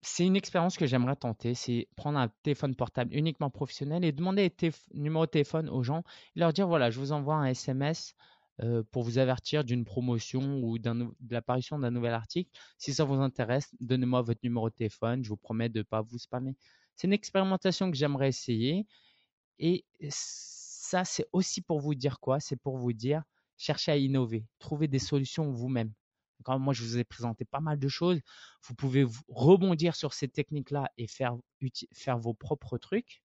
C'est une expérience que j'aimerais tenter, c'est prendre un téléphone portable uniquement professionnel et demander les numéros de téléphone aux gens et leur dire voilà, je vous envoie un SMS euh, pour vous avertir d'une promotion ou de l'apparition d'un nouvel article. Si ça vous intéresse, donnez-moi votre numéro de téléphone, je vous promets de ne pas vous spammer. C'est une expérimentation que j'aimerais essayer et ça, c'est aussi pour vous dire quoi? C'est pour vous dire cherchez à innover, trouvez des solutions vous-même. Moi, je vous ai présenté pas mal de choses. Vous pouvez rebondir sur ces techniques-là et faire, faire vos propres trucs.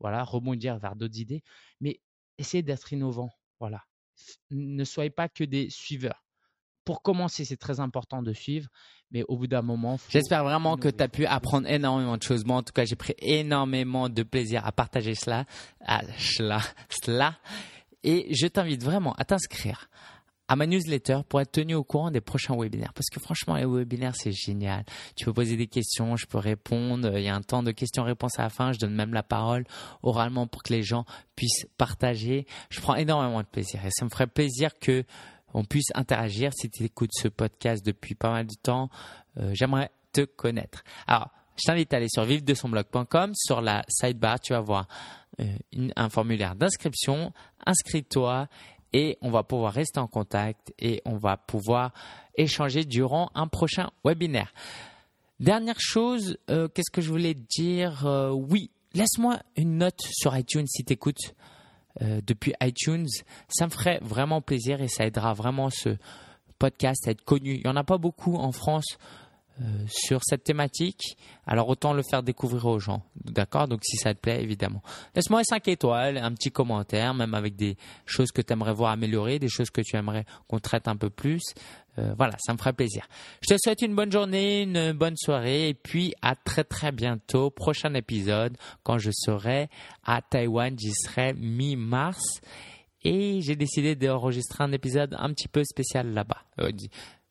Voilà, rebondir vers d'autres idées. Mais essayez d'être innovant. Voilà. Ne soyez pas que des suiveurs. Pour commencer, c'est très important de suivre, mais au bout d'un moment. J'espère vraiment que tu as pu apprendre énormément de choses. Moi, en tout cas, j'ai pris énormément de plaisir à partager cela, à cela, cela. Et je t'invite vraiment à t'inscrire à ma newsletter pour être tenu au courant des prochains webinaires. Parce que franchement, les webinaires, c'est génial. Tu peux poser des questions, je peux répondre. Il y a un temps de questions-réponses à la fin. Je donne même la parole oralement pour que les gens puissent partager. Je prends énormément de plaisir et ça me ferait plaisir que on puisse interagir. Si tu écoutes ce podcast depuis pas mal de temps, euh, j'aimerais te connaître. Alors, je t'invite à aller sur vive-de-son-blog.com. Sur la sidebar, tu vas voir euh, un formulaire d'inscription. Inscris-toi et on va pouvoir rester en contact et on va pouvoir échanger durant un prochain webinaire. Dernière chose, euh, qu'est-ce que je voulais dire euh, Oui, laisse-moi une note sur iTunes si tu écoutes depuis iTunes. Ça me ferait vraiment plaisir et ça aidera vraiment ce podcast, être connu. Il n'y en a pas beaucoup en France euh, sur cette thématique, alors autant le faire découvrir aux gens. D'accord? Donc si ça te plaît, évidemment. Laisse-moi 5 étoiles, un petit commentaire, même avec des choses que tu aimerais voir améliorer, des choses que tu aimerais qu'on traite un peu plus. Euh, voilà, ça me ferait plaisir. Je te souhaite une bonne journée, une bonne soirée, et puis à très très bientôt. Prochain épisode, quand je serai à Taïwan, j'y serai mi-mars. Et j'ai décidé d'enregistrer un épisode un petit peu spécial là-bas. Euh,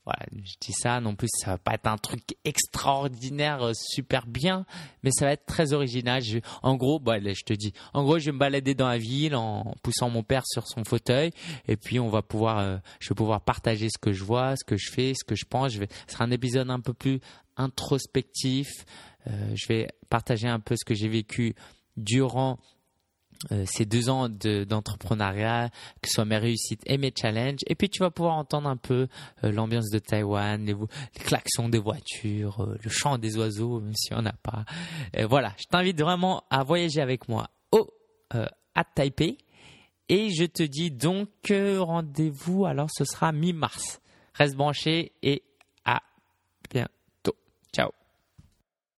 voilà, je dis ça, non plus, ça va pas être un truc extraordinaire, euh, super bien, mais ça va être très original. en gros, bah, je te dis, en gros, je vais me balader dans la ville en poussant mon père sur son fauteuil, et puis on va pouvoir, euh, je vais pouvoir partager ce que je vois, ce que je fais, ce que je pense. Je vais, ce sera un épisode un peu plus introspectif. Euh, je vais partager un peu ce que j'ai vécu durant euh, ces deux ans d'entrepreneuriat, que ce soit mes réussites et mes challenges. Et puis tu vas pouvoir entendre un peu euh, l'ambiance de Taïwan, les, klaxons des voitures, euh, le chant des oiseaux, même si on n'a pas. voilà, je t'invite vraiment à voyager avec moi au, à Taipei. Et je te dis donc rendez-vous, alors ce sera mi-mars. Reste branché et